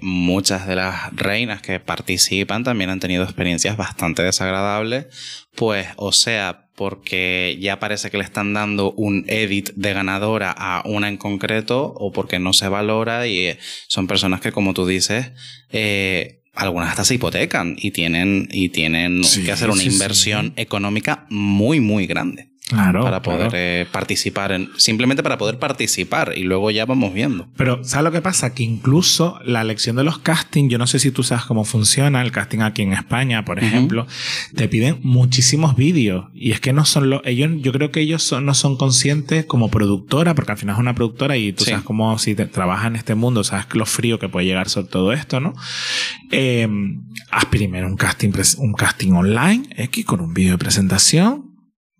[SPEAKER 1] Muchas de las reinas que participan también han tenido experiencias bastante desagradables, pues, o sea, porque ya parece que le están dando un edit de ganadora a una en concreto o porque no se valora y eh, son personas que, como tú dices, eh, algunas hasta se hipotecan y tienen, y tienen que hacer una inversión económica muy, muy grande.
[SPEAKER 3] Claro.
[SPEAKER 1] Para poder eh, participar en. Simplemente para poder participar y luego ya vamos viendo.
[SPEAKER 3] Pero, ¿sabes lo que pasa? Que incluso la elección de los castings, yo no sé si tú sabes cómo funciona el casting aquí en España, por ejemplo, te piden muchísimos vídeos. Y es que no son los. Ellos, yo creo que ellos no son conscientes como productora, porque al final es una productora y tú sabes cómo si te, trabajas en este mundo, sabes lo frío que puede llegar sobre todo esto, ¿no? Eh, haz primero un casting, un casting online, X, con un vídeo de presentación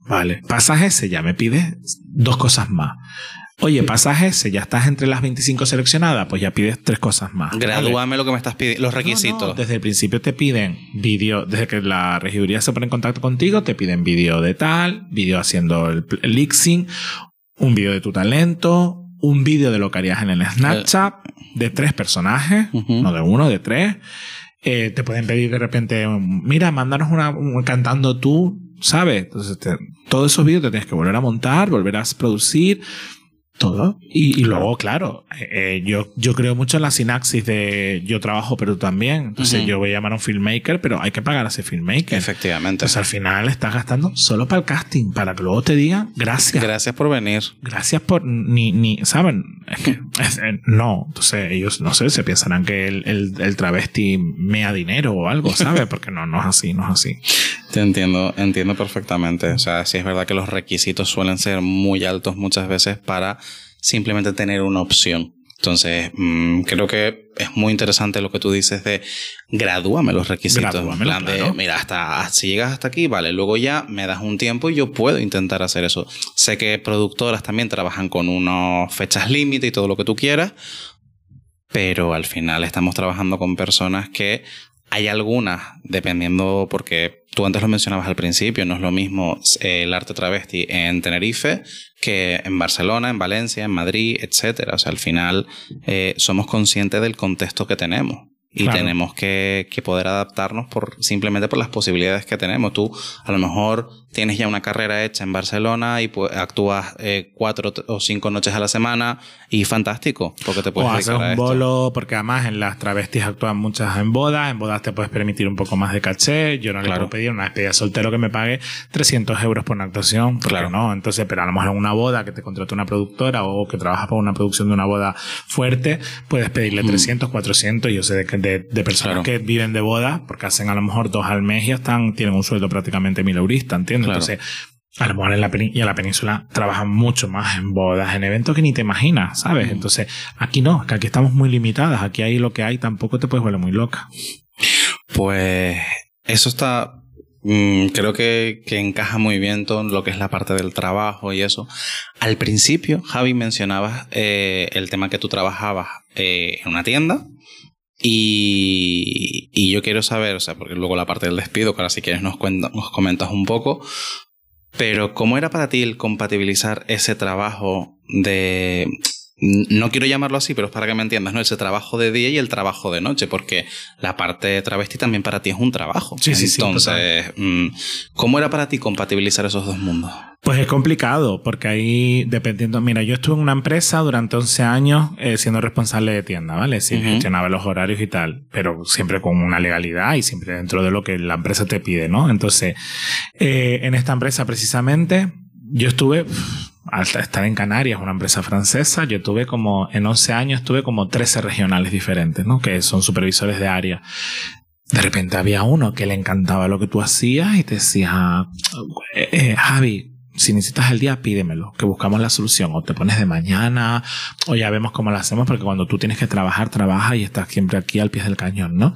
[SPEAKER 3] Vale, pasas ese, ya me pides dos cosas más. Oye, pasas ese, ya estás entre las 25 seleccionadas, pues ya pides tres cosas más.
[SPEAKER 1] Gradúame lo que me estás pidiendo, los requisitos.
[SPEAKER 3] desde el principio te piden vídeo, desde que la regiduría se pone en contacto contigo, te piden vídeo de tal, vídeo haciendo el, el un vídeo de tu talento, un vídeo de lo que harías en el Snapchat, de tres personajes, no de uno, de tres. Eh, te pueden pedir de repente, mira, mándanos una, cantando tú ¿sabes? Entonces, todos esos vídeos te tienes que volver a montar, volver a producir, todo. Y, luego, claro, eh, yo, yo creo mucho en la sinapsis de yo trabajo, pero tú también. Entonces, yo voy a llamar a un filmmaker, pero hay que pagar a ese filmmaker.
[SPEAKER 1] Efectivamente.
[SPEAKER 3] Entonces, al final estás gastando solo para el casting, para que luego te digan gracias.
[SPEAKER 1] Gracias por venir.
[SPEAKER 3] Gracias por. Ni, ni ¿saben? no. Entonces, ellos, no sé, se pensarán que el, el, el travesti mea dinero o algo, ¿sabes? Porque no, no es así, no es así.
[SPEAKER 1] Te entiendo, entiendo perfectamente. O sea, sí es verdad que los requisitos suelen ser muy altos muchas veces para simplemente tener una opción. Entonces, mm, creo que es muy interesante lo que tú dices de gradúame los requisitos.
[SPEAKER 3] Gradúamelo,
[SPEAKER 1] mira, hasta si llegas hasta aquí, vale, luego ya me das un tiempo y yo puedo intentar hacer eso. Sé que productoras también trabajan con unas fechas límite y todo lo que tú quieras, pero al final estamos trabajando con personas que hay algunas, dependiendo, porque tú antes lo mencionabas al principio, no es lo mismo eh, el arte travesti en Tenerife que en Barcelona, en Valencia, en Madrid, etc. O sea, al final eh, somos conscientes del contexto que tenemos y tenemos que, que, poder adaptarnos por simplemente por las posibilidades que tenemos. Tú a lo mejor tienes ya una carrera hecha en Barcelona y pues, actúas eh, cuatro o cinco noches a la semana y fantástico, porque te puedes
[SPEAKER 3] o hacer un bolo, porque además en las travestis actúan muchas en bodas, en bodas te puedes permitir un poco más de caché, yo no le puedo pedir una despedida soltero que me pague 300 euros por una actuación, claro, no, entonces, pero a lo mejor en una boda que te contrate una productora o que trabaja para una producción de una boda fuerte, puedes pedirle 300, mm. 400, yo sé de, de, personas que viven de boda, porque hacen a lo mejor dos al mes y están, tienen un sueldo prácticamente mil Entonces, a lo mejor en la, y en la península trabajan mucho más en bodas, en eventos que ni te imaginas, ¿sabes? Mm. Entonces, aquí no, que aquí estamos muy limitadas, aquí hay lo que hay, tampoco te puedes volver muy loca.
[SPEAKER 1] Pues eso está, mm, creo que, que, encaja muy bien todo lo que es la parte del trabajo y eso. Al principio, Javi, mencionabas eh, el tema que tú trabajabas eh, en una tienda. Y, y, yo quiero saber, o sea, porque luego la parte del despido, que ahora si quieres nos, nos comentas un poco, pero ¿cómo era para ti el compatibilizar ese trabajo de no quiero llamarlo así, pero es para que me entiendas, ¿no? Ese trabajo de día y el trabajo de noche, porque la parte de travesti también para ti es un trabajo.
[SPEAKER 3] Sí, sí,
[SPEAKER 1] sí. Entonces, mm, ¿cómo era para ti compatibilizar esos dos mundos?
[SPEAKER 3] Pues es complicado, porque ahí dependiendo. Mira, yo estuve en una empresa durante 11 años eh, siendo responsable de tienda, ¿vale? Sí, gestionaba los horarios y tal, pero siempre con una legalidad y siempre dentro de lo que la empresa te pide, ¿no? Entonces, eh, en esta empresa precisamente, yo estuve al estar en Canarias, una empresa francesa, yo tuve como, en 11 años tuve como 13 regionales diferentes, ¿no? Que son supervisores de área. De repente había uno que le encantaba lo que tú hacías y te decía, eh, eh, Javi, si necesitas el día, pídemelo, que buscamos la solución. O te pones de mañana, o ya vemos cómo lo hacemos, porque cuando tú tienes que trabajar, trabaja y estás siempre aquí al pie del cañón, ¿no?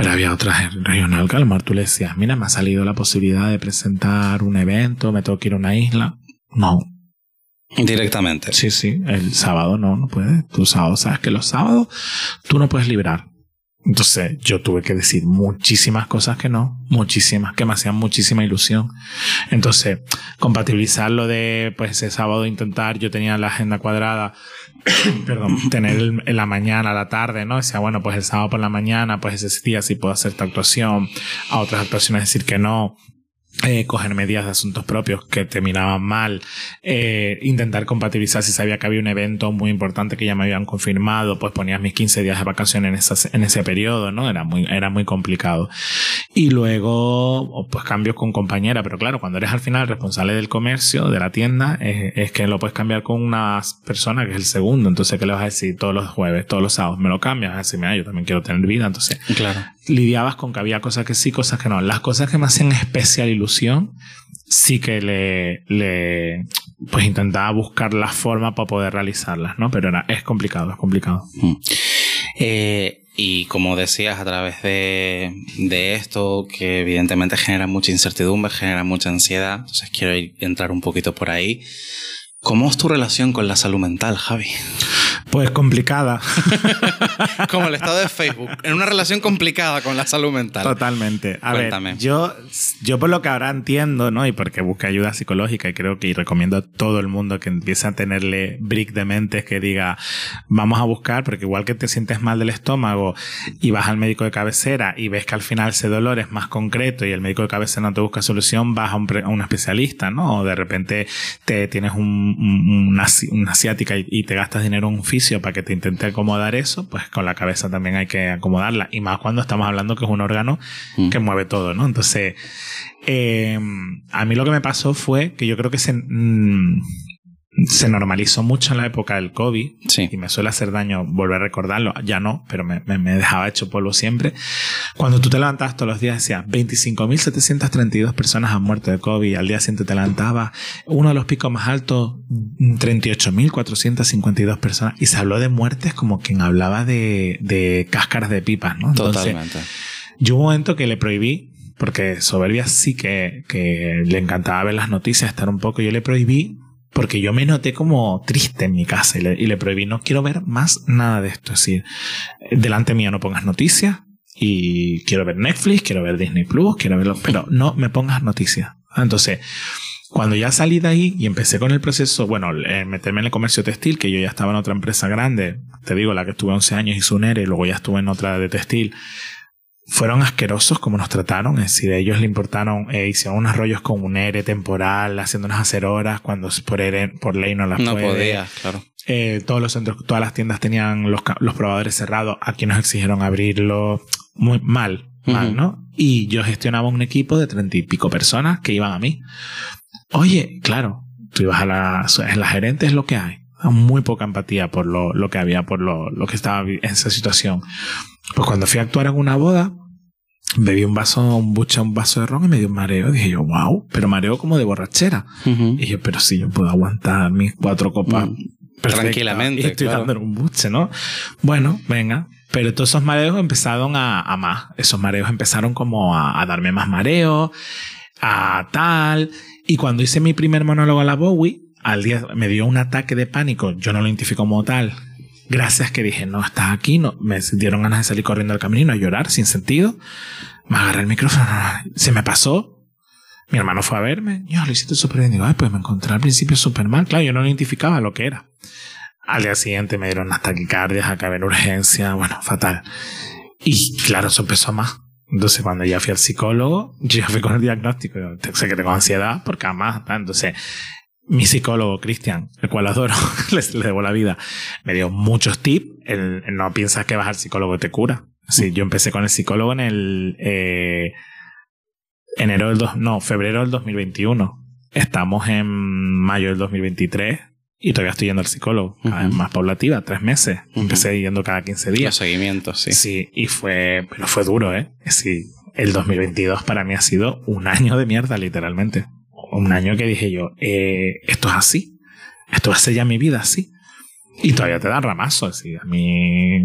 [SPEAKER 3] Pero había otra regional que a tú le decías, mira, me ha salido la posibilidad de presentar un evento, me tengo que ir a una isla. No,
[SPEAKER 1] Directamente.
[SPEAKER 3] Sí, sí. El sábado no, no puedes. Tú sábado sabes que los sábados tú no puedes librar. Entonces yo tuve que decir muchísimas cosas que no, muchísimas, que me hacían muchísima ilusión. Entonces, compatibilizar lo de, pues ese sábado intentar, yo tenía la agenda cuadrada, perdón, tener en la mañana, la tarde, ¿no? Decía, bueno, pues el sábado por la mañana, pues ese día sí puedo hacer esta actuación, a otras actuaciones decir que no, eh, coger medidas de asuntos propios que te miraban mal, eh, intentar compatibilizar si sabía que había un evento muy importante que ya me habían confirmado, pues ponías mis 15 días de vacaciones en, en ese periodo, ¿no? Era muy, era muy complicado. Y luego, pues cambios con compañera, pero claro, cuando eres al final responsable del comercio, de la tienda, es, que lo puedes cambiar con una persona que es el segundo, entonces, ¿qué le vas a decir todos los jueves, todos los sábados? Me lo cambias, así, mira, yo también quiero tener vida, entonces,
[SPEAKER 1] claro.
[SPEAKER 3] Lidiabas con que había cosas que sí, cosas que no. Las cosas que me hacían especial ilusión, sí que le, le pues intentaba buscar la forma para poder realizarlas, ¿no? Pero era, es complicado, es complicado.
[SPEAKER 1] Mm. Eh, y como decías, a través de, de, esto, que evidentemente genera mucha incertidumbre, genera mucha ansiedad, entonces quiero entrar un poquito por ahí. ¿Cómo es tu relación con la salud mental, Javi?
[SPEAKER 3] Pues complicada.
[SPEAKER 1] Como el estado de Facebook. En una relación complicada con la salud mental.
[SPEAKER 3] Totalmente. A Cuéntame. ver, yo, yo por lo que ahora entiendo, ¿no? Y porque busqué ayuda psicológica y creo que y recomiendo a todo el mundo que empiece a tenerle brick de mente que diga, vamos a buscar, porque igual que te sientes mal del estómago y vas al médico de cabecera y ves que al final ese dolor es más concreto y el médico de cabecera no te busca solución, vas a un, a un especialista, ¿no? O de repente te tienes un, una, asiática y, y, te gastas dinero en un para que te intente acomodar eso, pues con la cabeza también hay que acomodarla. Y más cuando estamos hablando que es un órgano mm. que mueve todo, ¿no? Entonces, eh, a mí lo que me pasó fue que yo creo que se, mm, se normalizó mucho en la época del COVID y me suele hacer daño volver a recordarlo. Ya no, pero me, me, dejaba hecho polvo siempre. Cuando tú te levantabas todos los días, decía 25.732 personas han muerto de COVID. Al día siguiente te levantabas, uno de los picos más altos, 38.452 personas. Y se habló de muertes como quien hablaba de, de cáscaras de pipas, ¿no?
[SPEAKER 1] Totalmente.
[SPEAKER 3] Yo un momento que le prohibí, porque Soberbia sí que, que le encantaba ver las noticias, estar un poco, yo le prohibí porque yo me noté como triste en mi casa y le, y le prohibí, no quiero ver más nada de esto. Es decir, delante mío no pongas noticias y quiero ver Netflix, quiero ver Disney Plus, quiero verlo, pero no me pongas noticias. Entonces, cuando ya salí de ahí y empecé con el proceso, bueno, eh, meterme en el comercio textil, que yo ya estaba en otra empresa grande, te digo, la que estuve 11 años y su NERE, y luego ya estuve en otra de textil, fueron asquerosos como nos trataron, es decir, ellos le importaron, eh, hicieron unos rollos con un ERE temporal, haciéndonos hacer horas cuando por, ERE, por ley no las
[SPEAKER 1] No
[SPEAKER 3] puede.
[SPEAKER 1] podía, claro.
[SPEAKER 3] Eh, todos los centros, todas las tiendas tenían los, los probadores cerrados, aquí nos exigieron abrirlo muy mal, mal,
[SPEAKER 1] Ujú.
[SPEAKER 3] ¿no? Y yo gestionaba un equipo de treinta y pico personas que iban a mí. Oye, claro, tú ibas a la, la gerente es lo que hay. Muy poca empatía por lo, lo que había, por lo, lo que estaba en esa situación. Pues cuando fui a actuar en una boda, bebí un vaso, un bucha, un vaso de ron y me dio un mareo. Dije yo, wow, pero mareo como de borrachera. Y yo, pero sí, yo puedo aguantar mis cuatro copas
[SPEAKER 1] Mm, tranquilamente,
[SPEAKER 3] Y estoy
[SPEAKER 1] claro.
[SPEAKER 3] dándole un buche, ¿no? Bueno, venga. Pero todos esos mareos empezaron a, a más. Esos mareos empezaron como a, a darme más mareo, a tal. Y cuando hice mi primer monólogo a la Bowie, al día me dio un ataque de pánico. Yo no lo identifico como tal. Gracias que dije, no, estás aquí. No, me dieron ganas de salir corriendo al camerino a llorar sin sentido. Me agarré el micrófono. Se me pasó. Mi hermano fue a verme. Yo lo hiciste súper bien. Digo, ay, pues me encontré al principio súper mal. Claro, yo no identificaba lo que era. Al día siguiente me dieron unas taquicardias, acabé en urgencia. Bueno, fatal. Y claro, eso empezó más. Entonces, cuando ya fui al psicólogo, ya fui con el diagnóstico. Yo sé que tengo ansiedad, porque además, entonces, mi psicólogo, Cristian, el cual adoro, le, le debo la vida, me dio muchos tips. El, el no piensas que vas al psicólogo y te cura. Sí, yo empecé con el psicólogo en el eh, enero del dos, no, febrero del 2021. Estamos en mayo del 2023 y todavía estoy yendo al psicólogo, cada vez más paulativa, tres meses. Empecé yendo cada 15
[SPEAKER 1] Los
[SPEAKER 3] días.
[SPEAKER 1] seguimientos, sí.
[SPEAKER 3] Sí, y fue, pero fue duro, ¿eh? Sí, el 2022 para mí ha sido un año de mierda, literalmente. Un año que dije yo, eh, esto es así. Esto va a ser ya mi vida así. Y todavía te dan ramazos. Sí. A mí,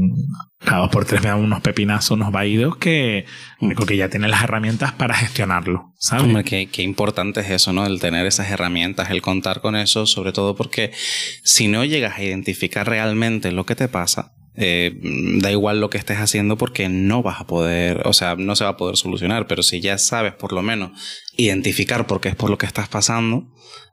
[SPEAKER 3] cada dos por tres me dan unos pepinazos, unos vaídos que, digo que ya tienes las herramientas para gestionarlo, ¿sabes?
[SPEAKER 1] Hombre, qué, qué importante es eso, ¿no? El tener esas herramientas, el contar con eso, sobre todo porque si no llegas a identificar realmente lo que te pasa, eh, da igual lo que estés haciendo porque no vas a poder, o sea, no se va a poder solucionar, pero si ya sabes por lo menos identificar por qué es por lo que estás pasando,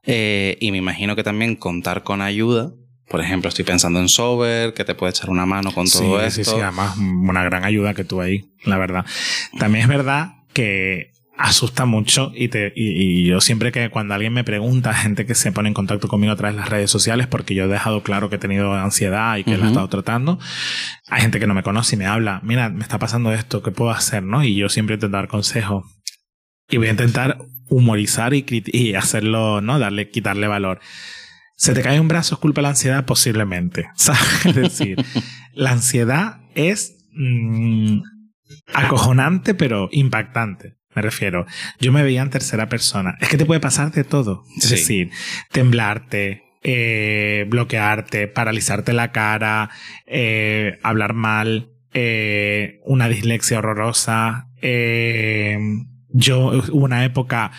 [SPEAKER 1] eh, y me imagino que también contar con ayuda, por ejemplo, estoy pensando en Sober, que te puede echar una mano con todo
[SPEAKER 3] sí,
[SPEAKER 1] esto.
[SPEAKER 3] Sí, sí, además una gran ayuda que tuve ahí, la verdad. También es verdad que asusta mucho y, te, y, y yo siempre que cuando alguien me pregunta, gente que se pone en contacto conmigo a través de las redes sociales, porque yo he dejado claro que he tenido ansiedad y que la he estado tratando, hay gente que no me conoce y me habla, mira, me está pasando esto, ¿qué puedo hacer? ¿no? Y yo siempre intento dar consejos. Y voy a intentar humorizar y, y hacerlo, ¿no? Darle, quitarle valor. ¿Se te cae un brazo es culpa de la ansiedad? Posiblemente. ¿Sabes? Es decir, la ansiedad es mm, acojonante, pero impactante. Me refiero. Yo me veía en tercera persona. Es que te puede pasar de todo. Es
[SPEAKER 1] Sí.
[SPEAKER 3] decir, temblarte, eh, bloquearte, paralizarte la cara, eh, hablar mal, eh, una dislexia horrorosa. yo hubo una época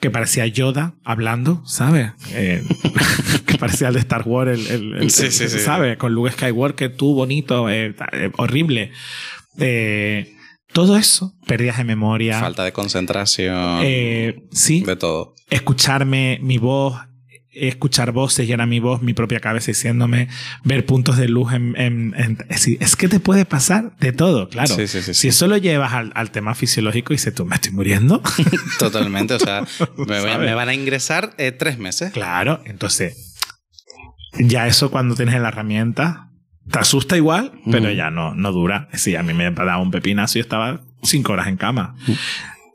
[SPEAKER 3] que parecía Yoda hablando, ¿sabes? Que parecía el de Star Wars, el, el- el-
[SPEAKER 1] Sí, sí, sí.
[SPEAKER 3] ¿sabes? Con Luke Skywalker, tú bonito, horrible. Eh, todo eso, pérdidas de memoria.
[SPEAKER 1] Falta de concentración,
[SPEAKER 3] Eh, sí,
[SPEAKER 1] de todo.
[SPEAKER 3] escucharme mi voz, escuchar voces y era mi voz, mi propia cabeza diciéndome, ver puntos de luz en... en- en- es, que te puede pasar de todo, claro.
[SPEAKER 1] Sí, sí, sí,
[SPEAKER 3] Si eso lo llevas al, al tema fisiológico y dices, tú me estoy muriendo.
[SPEAKER 1] Totalmente, o sea, me van a ingresar eh, tres meses.
[SPEAKER 3] claro, entonces, ya eso cuando tienes la herramienta, te asusta igual, pero
[SPEAKER 1] Ujú.
[SPEAKER 3] ya no, no dura. Sí, a mí me daba un pepinazo y estaba cinco horas en cama.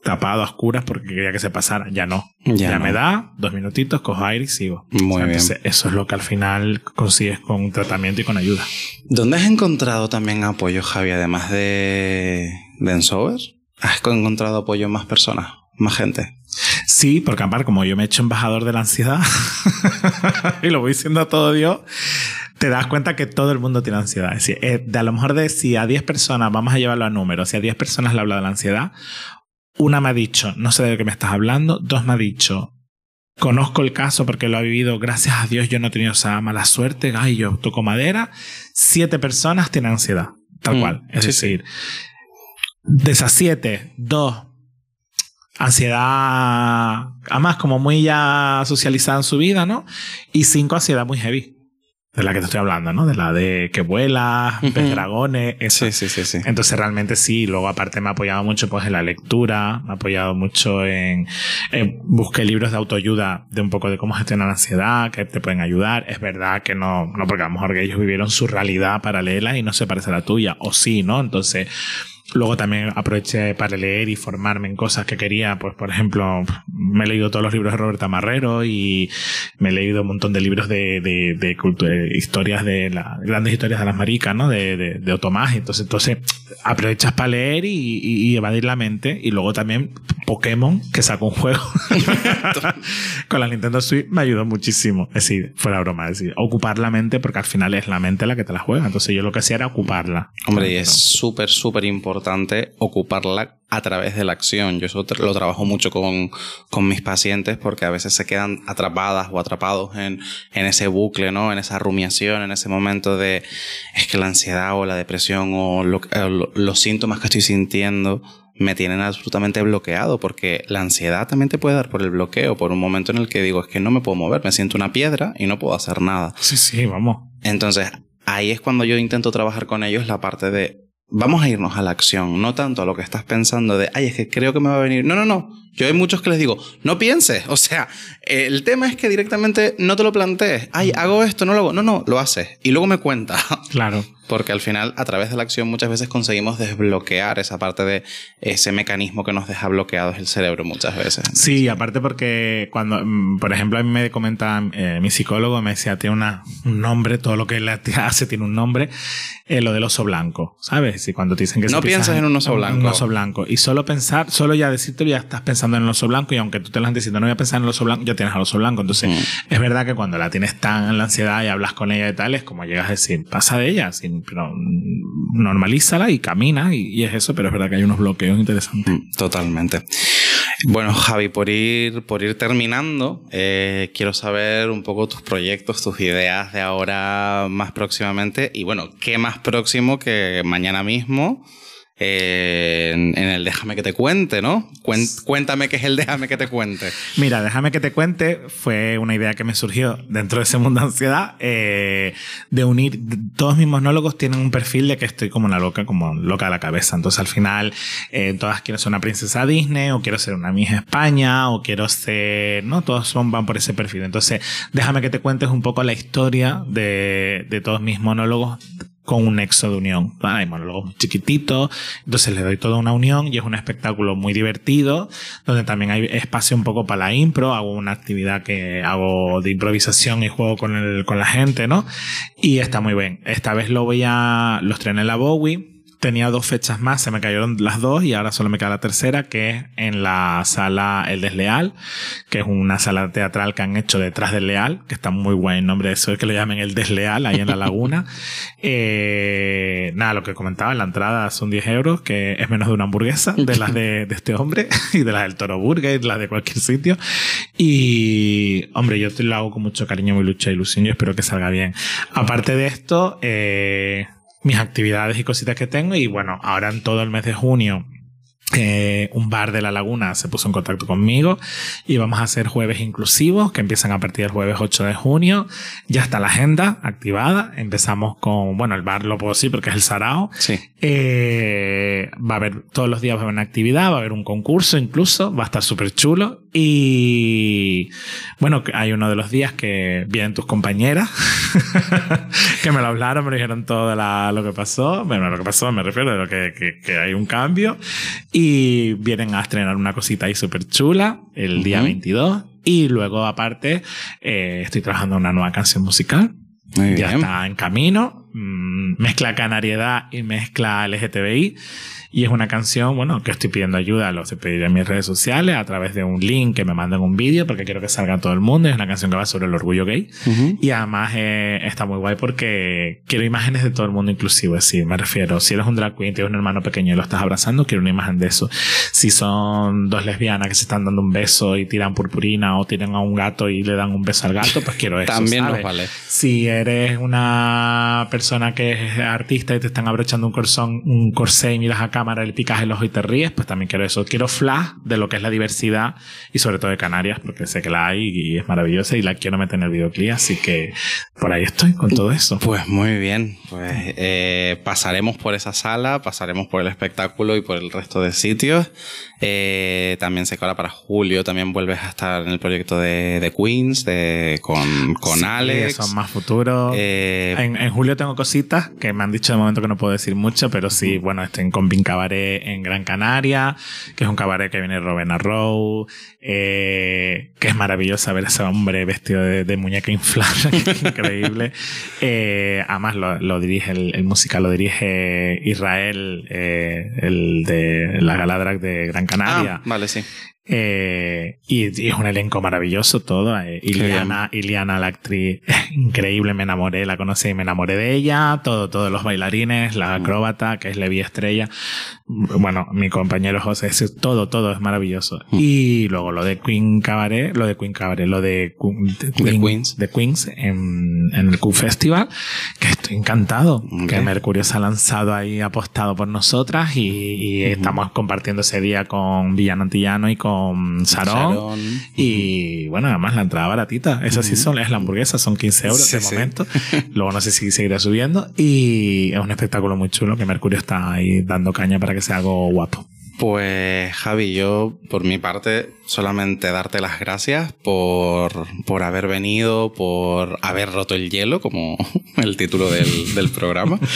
[SPEAKER 3] Tapado a oscuras porque quería que se pasara. Ya no.
[SPEAKER 1] Ya
[SPEAKER 3] Ya,
[SPEAKER 1] no.
[SPEAKER 3] me da dos minutitos, cojo aire y sigo.
[SPEAKER 1] Muy
[SPEAKER 3] O sea,
[SPEAKER 1] bien.
[SPEAKER 3] entonces, eso es lo que al final consigues con tratamiento y con ayuda.
[SPEAKER 1] ¿Dónde has encontrado también apoyo, Javi, además de, de Ensober? ¿Has encontrado apoyo en más personas, más gente?
[SPEAKER 3] Sí, porque aparte, como yo me he hecho embajador de la ansiedad y lo voy diciendo a todo Dios, te das cuenta que todo el mundo tiene ansiedad. Es decir, eh, de a lo mejor de si a 10 personas, vamos a llevarlo a números, si a 10 personas le habla de la ansiedad, una me ha dicho, no sé de qué me estás hablando, dos me ha dicho, conozco el caso porque lo ha vivido, gracias a Dios yo no he tenido esa mala suerte, ay, yo toco madera, siete personas tienen ansiedad, tal
[SPEAKER 1] Mm,
[SPEAKER 3] cual. Es
[SPEAKER 1] sí,
[SPEAKER 3] decir, de esas siete, dos, ansiedad, además como muy ya socializada en su vida, ¿no? Y cinco, ansiedad muy heavy. De la que te estoy hablando, ¿no? De la de que vuelas, ves
[SPEAKER 1] Ujú.
[SPEAKER 3] dragones, esa.
[SPEAKER 1] Sí, sí, sí, sí.
[SPEAKER 3] Entonces realmente sí, luego aparte me ha apoyado mucho pues en la lectura, me ha apoyado mucho en, en- busqué libros de autoayuda de un poco de cómo gestionar la ansiedad, que te pueden ayudar. Es verdad que no, no porque a lo mejor que ellos vivieron su realidad paralela y no se parece a la tuya, o sí, ¿no? Entonces Luego también aproveché para leer y formarme en cosas que quería. Pues, por ejemplo, me he leído todos los libros de Roberta Marrero y me he leído un montón de libros de, de, de de historias de las grandes historias de las maricas, ¿no? De, de, de Otomás. Entonces, entonces aprovechas para leer y, y- y evadir la mente. Y luego también Pokémon, que sacó un juego con la Nintendo Switch, me ayudó muchísimo. Es decir, fuera broma, es decir, ocupar la mente porque al final es la mente la que te la juega. Entonces yo lo que hacía era ocuparla.
[SPEAKER 1] Hombre, y es súper, súper importante ocuparla a través de la acción. Yo eso tra- lo trabajo mucho con, con mis pacientes porque a veces se quedan atrapadas o atrapados en, en ese bucle, ¿no? En esa rumiación, en ese momento de es que la ansiedad o la depresión o lo- eh, lo- los síntomas que estoy sintiendo me tienen absolutamente bloqueado porque la ansiedad también te puede dar por el bloqueo, por un momento en el que digo es que no me puedo mover, me siento una piedra y no puedo hacer nada.
[SPEAKER 3] Sí, sí, vamos.
[SPEAKER 1] Entonces, ahí es cuando yo intento trabajar con ellos la parte de vamos a irnos a la acción, no tanto a lo que estás pensando de, ay, es que creo que me va a venir. No, no, no. Yo hay muchos que les digo, no pienses. O sea, el tema es que directamente no te lo plantees. Ay, hago esto, no lo hago. No, no, lo haces. Y luego me cuenta.
[SPEAKER 3] Claro.
[SPEAKER 1] Porque al final, a través de la acción, muchas veces conseguimos desbloquear esa parte de ese mecanismo que nos deja bloqueados el cerebro muchas veces.
[SPEAKER 3] Sí, aparte porque cuando, mm, por ejemplo, a mí me comenta eh, mi psicólogo, me decía, tiene una, un nombre, todo lo que él hace tiene un nombre, eh, lo del oso blanco, ¿sabes? Y cuando te dicen que
[SPEAKER 1] No
[SPEAKER 3] si piensas
[SPEAKER 1] en un oso blanco.
[SPEAKER 3] Un oso blanco. Y solo pensar, solo ya decirte ya estás pensando en el oso blanco y aunque tú te lo has diciendo, no voy a pensar en el oso blanco, ya tienes al oso blanco. Entonces,
[SPEAKER 1] Mm.
[SPEAKER 3] es verdad que cuando la tienes tan en la ansiedad y hablas con ella y tal, es como llegas a decir, pasa de ella, sin- pero mm, normalízala y camina y, y es eso, pero es verdad que hay unos bloqueos interesantes.
[SPEAKER 1] Mm, Totalmente. Bueno, Javi, por ir, por ir terminando, eh, quiero saber un poco tus proyectos, tus ideas de ahora más próximamente. Y bueno, ¿qué más próximo que mañana mismo? Eh, en, en el Déjame que te cuente, ¿no? Cuéntame qué es el Déjame que te cuente.
[SPEAKER 3] Mira, déjame que te cuente, fue una idea que me surgió dentro de ese mundo de ansiedad, eh, de unir, todos mis monólogos tienen un perfil de que estoy como una loca, como loca de la cabeza, entonces al final eh, todas quiero ser una princesa Disney, o quiero ser una Miss España, o quiero ser, no, todos son, van por ese perfil, entonces déjame que te cuentes un poco la historia de, de todos mis monólogos con un nexo de unión. Hay monólogos muy chiquititos, entonces le doy toda una unión y es un espectáculo muy divertido, donde también hay espacio un poco para la impro, hago una actividad que hago de improvisación y juego con, el, con la gente, ¿no? Y está muy bien. Esta vez lo voy a... Los estrené en la Bowie. Tenía dos fechas más, se me cayeron las dos y ahora solo me queda la tercera, que es en la sala El Desleal, que es una sala teatral que han hecho detrás del Leal, que está muy buen nombre, eso es que lo llamen El Desleal, ahí en la laguna. Eh, nada, lo que comentaba, la entrada son 10 euros, que es menos de una hamburguesa, de las de, de este hombre, y de las del Toro Burger, y de las de cualquier sitio. Y, hombre, yo te lo hago con mucho cariño, muy lucha e ilusión, y espero que salga bien. Aparte de esto, eh, mis actividades y cositas que tengo, y bueno, ahora en todo el mes de junio, eh, un bar de la laguna se puso en contacto conmigo y vamos a hacer jueves inclusivos que empiezan a partir del jueves 8 de junio. Ya está la agenda activada. Empezamos con, bueno, el bar lo puedo decir porque es el Sarao.
[SPEAKER 1] Sí.
[SPEAKER 3] Eh, va a haber todos los días va a haber una actividad, va a haber un concurso incluso, va a estar súper chulo. Y bueno, hay uno de los días que vienen tus compañeras que me lo hablaron, me dijeron todo de la- lo que pasó. Bueno, lo que pasó me refiero de lo que, que- que hay un cambio. Y vienen a estrenar una cosita ahí súper chula el día
[SPEAKER 1] Ujú.
[SPEAKER 3] 22. Y luego, aparte, eh, estoy trabajando una nueva canción musical.
[SPEAKER 1] Muy
[SPEAKER 3] Ya
[SPEAKER 1] bien.
[SPEAKER 3] está en camino mm, mezcla canariedad y mezcla LGTBI. Y es una canción, bueno, que estoy pidiendo ayuda, lo estoy pidiendo en mis redes sociales a través de un link que me mandan un vídeo porque quiero que salga todo el mundo. Es una canción que va sobre el orgullo gay. Y además eh, está muy guay porque quiero imágenes de todo el mundo inclusivo. Es decir, me refiero, si eres un drag queen, tienes un hermano pequeño y lo estás abrazando, quiero una imagen de eso. Si son dos lesbianas que se están dando un beso y tiran purpurina o tiran a un gato y le dan un beso al gato, pues quiero eso.
[SPEAKER 1] También
[SPEAKER 3] ¿sabes?
[SPEAKER 1] nos vale.
[SPEAKER 3] Si eres una persona que es artista y te están abrochando un corsón, un corsé y miras a cámara, le picas el ojo y te ríes, pues también quiero eso. Quiero flash de lo que es la diversidad y sobre todo de Canarias, porque sé que la hay y es maravillosa y la quiero meter en el videoclip, así que por ahí estoy con todo eso.
[SPEAKER 1] Pues muy bien, pues eh, pasaremos por esa sala, pasaremos por el espectáculo y por el resto de sitios. Eh, también sé que ahora para julio también vuelves a estar en el proyecto de, de Queens, de, con, con
[SPEAKER 3] Sí,
[SPEAKER 1] Alex.
[SPEAKER 3] Son más futuros.
[SPEAKER 1] Eh,
[SPEAKER 3] En, en julio tengo cositas que me han dicho de momento que no puedo decir mucho, pero sí, bueno, estoy con Pin Cabaret en Gran Canaria, que es un cabaret que viene Robena Rowe, eh, que es maravilloso ver a ese hombre vestido de, de muñeca inflada, que es increíble. Eh, además lo, lo dirige, el, el musical lo dirige Israel, eh, el de la gala drag de Gran Canaria.
[SPEAKER 1] ah, vale, sí.
[SPEAKER 3] Eh, y, y es un elenco maravilloso todo. Eh, Iliana, Iliana, la actriz, increíble, me enamoré, la conocí y me enamoré de ella. Todo, todos los bailarines, la acróbata, que es Levi Estrella. Bueno, mi compañero José, es- todo, todo es maravilloso. Y luego lo de Queen Cabaret, lo de Queen Cabaret, lo de, Queen- de Queen-
[SPEAKER 1] Queens.
[SPEAKER 3] de Queens en, en el Q Festival, que estoy encantado.
[SPEAKER 1] Ok.
[SPEAKER 3] Que Mercurio se ha lanzado ahí, apostado por nosotras y, y estamos compartiendo ese día con Villano Antillano y con Sarón.
[SPEAKER 1] Sharon.
[SPEAKER 3] Y bueno, además la entrada baratita. Esa sí son, es la hamburguesa, son 15 euros
[SPEAKER 1] Sí,
[SPEAKER 3] de
[SPEAKER 1] sí.
[SPEAKER 3] momento. Luego no sé si seguirá subiendo. Y es un espectáculo muy chulo que Mercurio está ahí dando caña para que sea algo guapo.
[SPEAKER 1] Pues Javi, yo por mi parte solamente darte las gracias por, por haber venido, por haber roto el hielo, como el título del, del programa.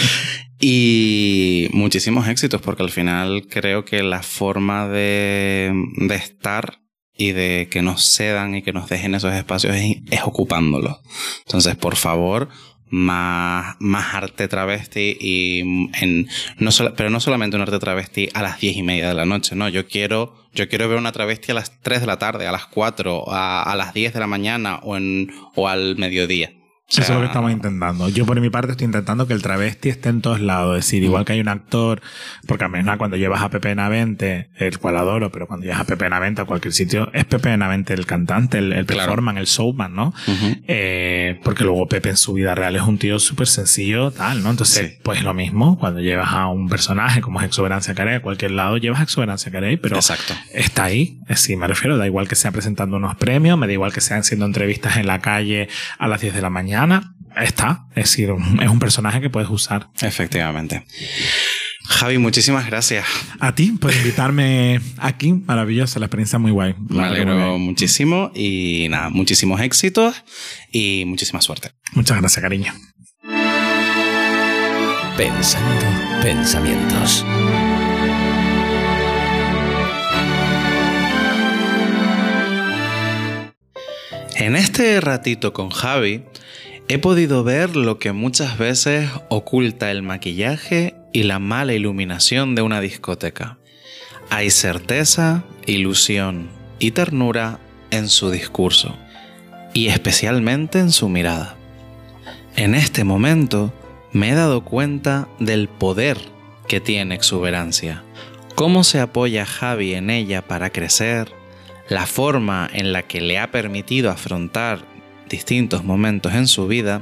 [SPEAKER 1] Y muchísimos éxitos, porque al final creo que la forma de, de estar y de que nos cedan y que nos dejen esos espacios es, ocupándolos. Entonces, por favor, más, más arte travesti y en, pero no solamente un arte travesti a las diez y media de la noche, no, yo quiero, yo quiero ver una travesti a las 3 de la tarde, a las 4, a, a las 10 de la mañana o, en, o al mediodía.
[SPEAKER 3] Eso es lo que
[SPEAKER 1] sea,
[SPEAKER 3] estamos intentando. Yo por mi parte estoy intentando que el travesti esté en todos lados. Es decir, igual que hay un actor, porque a mí no, cuando llevas a Pepe Benavente, el cual adoro, pero cuando llevas a Pepe Benavente a cualquier sitio, es Pepe Benavente el cantante, el, el
[SPEAKER 1] Claro.
[SPEAKER 3] performan, el showman, ¿no?
[SPEAKER 1] Ujú.
[SPEAKER 3] Eh, porque luego Pepe en su vida real es un tío súper sencillo, tal, ¿no? Entonces,
[SPEAKER 1] Sí.
[SPEAKER 3] pues lo mismo, cuando llevas a un personaje como es Exuberancia Carey, a cualquier lado llevas a Exuberancia Carey, pero
[SPEAKER 1] Exacto.
[SPEAKER 3] está ahí. Es decir, me refiero, da igual que sea presentando unos premios, me da igual que sean haciendo entrevistas en la calle a las 10 de la mañana. Está. Es decir, es un personaje que puedes usar.
[SPEAKER 1] Efectivamente. Javi, muchísimas gracias.
[SPEAKER 3] A ti por invitarme aquí. Maravillosa, la experiencia muy guay.
[SPEAKER 1] Me alegro muchísimo y nada, muchísimos éxitos y muchísima suerte.
[SPEAKER 3] Muchas gracias, cariño.
[SPEAKER 2] Pensando pensamientos.
[SPEAKER 1] En este ratito con Javi he podido ver lo que muchas veces oculta el maquillaje y la mala iluminación de una discoteca. Hay certeza, ilusión y ternura en su discurso y especialmente en su mirada. En este momento me he dado cuenta del poder que tiene exuberancia, cómo se apoya Javi en ella para crecer, la forma en la que le ha permitido afrontar distintos momentos en su vida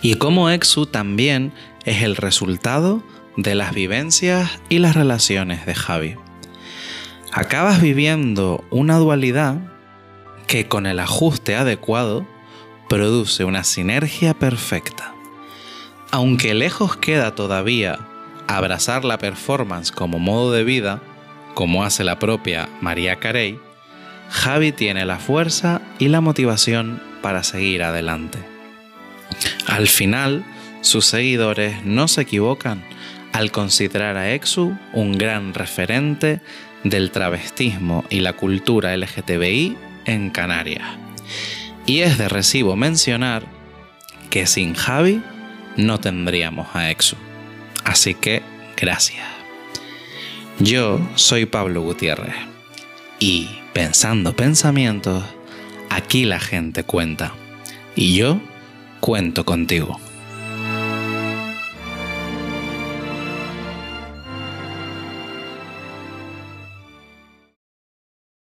[SPEAKER 1] y cómo Exu también es el resultado de las vivencias y las relaciones de Javi. Acabas viviendo una dualidad que con el ajuste adecuado produce una sinergia perfecta. Aunque lejos queda todavía abrazar la performance como modo de vida, como hace la propia María Carey, Javi tiene la fuerza y la motivación para seguir adelante. Al final, sus seguidores no se equivocan al considerar a Exu un gran referente del travestismo y la cultura LGTBI en Canarias. Y es de recibo mencionar que sin Javi no tendríamos a Exu. Así que, gracias. Yo soy Pablo Gutiérrez y pensando pensamientos, aquí la gente cuenta y yo cuento contigo.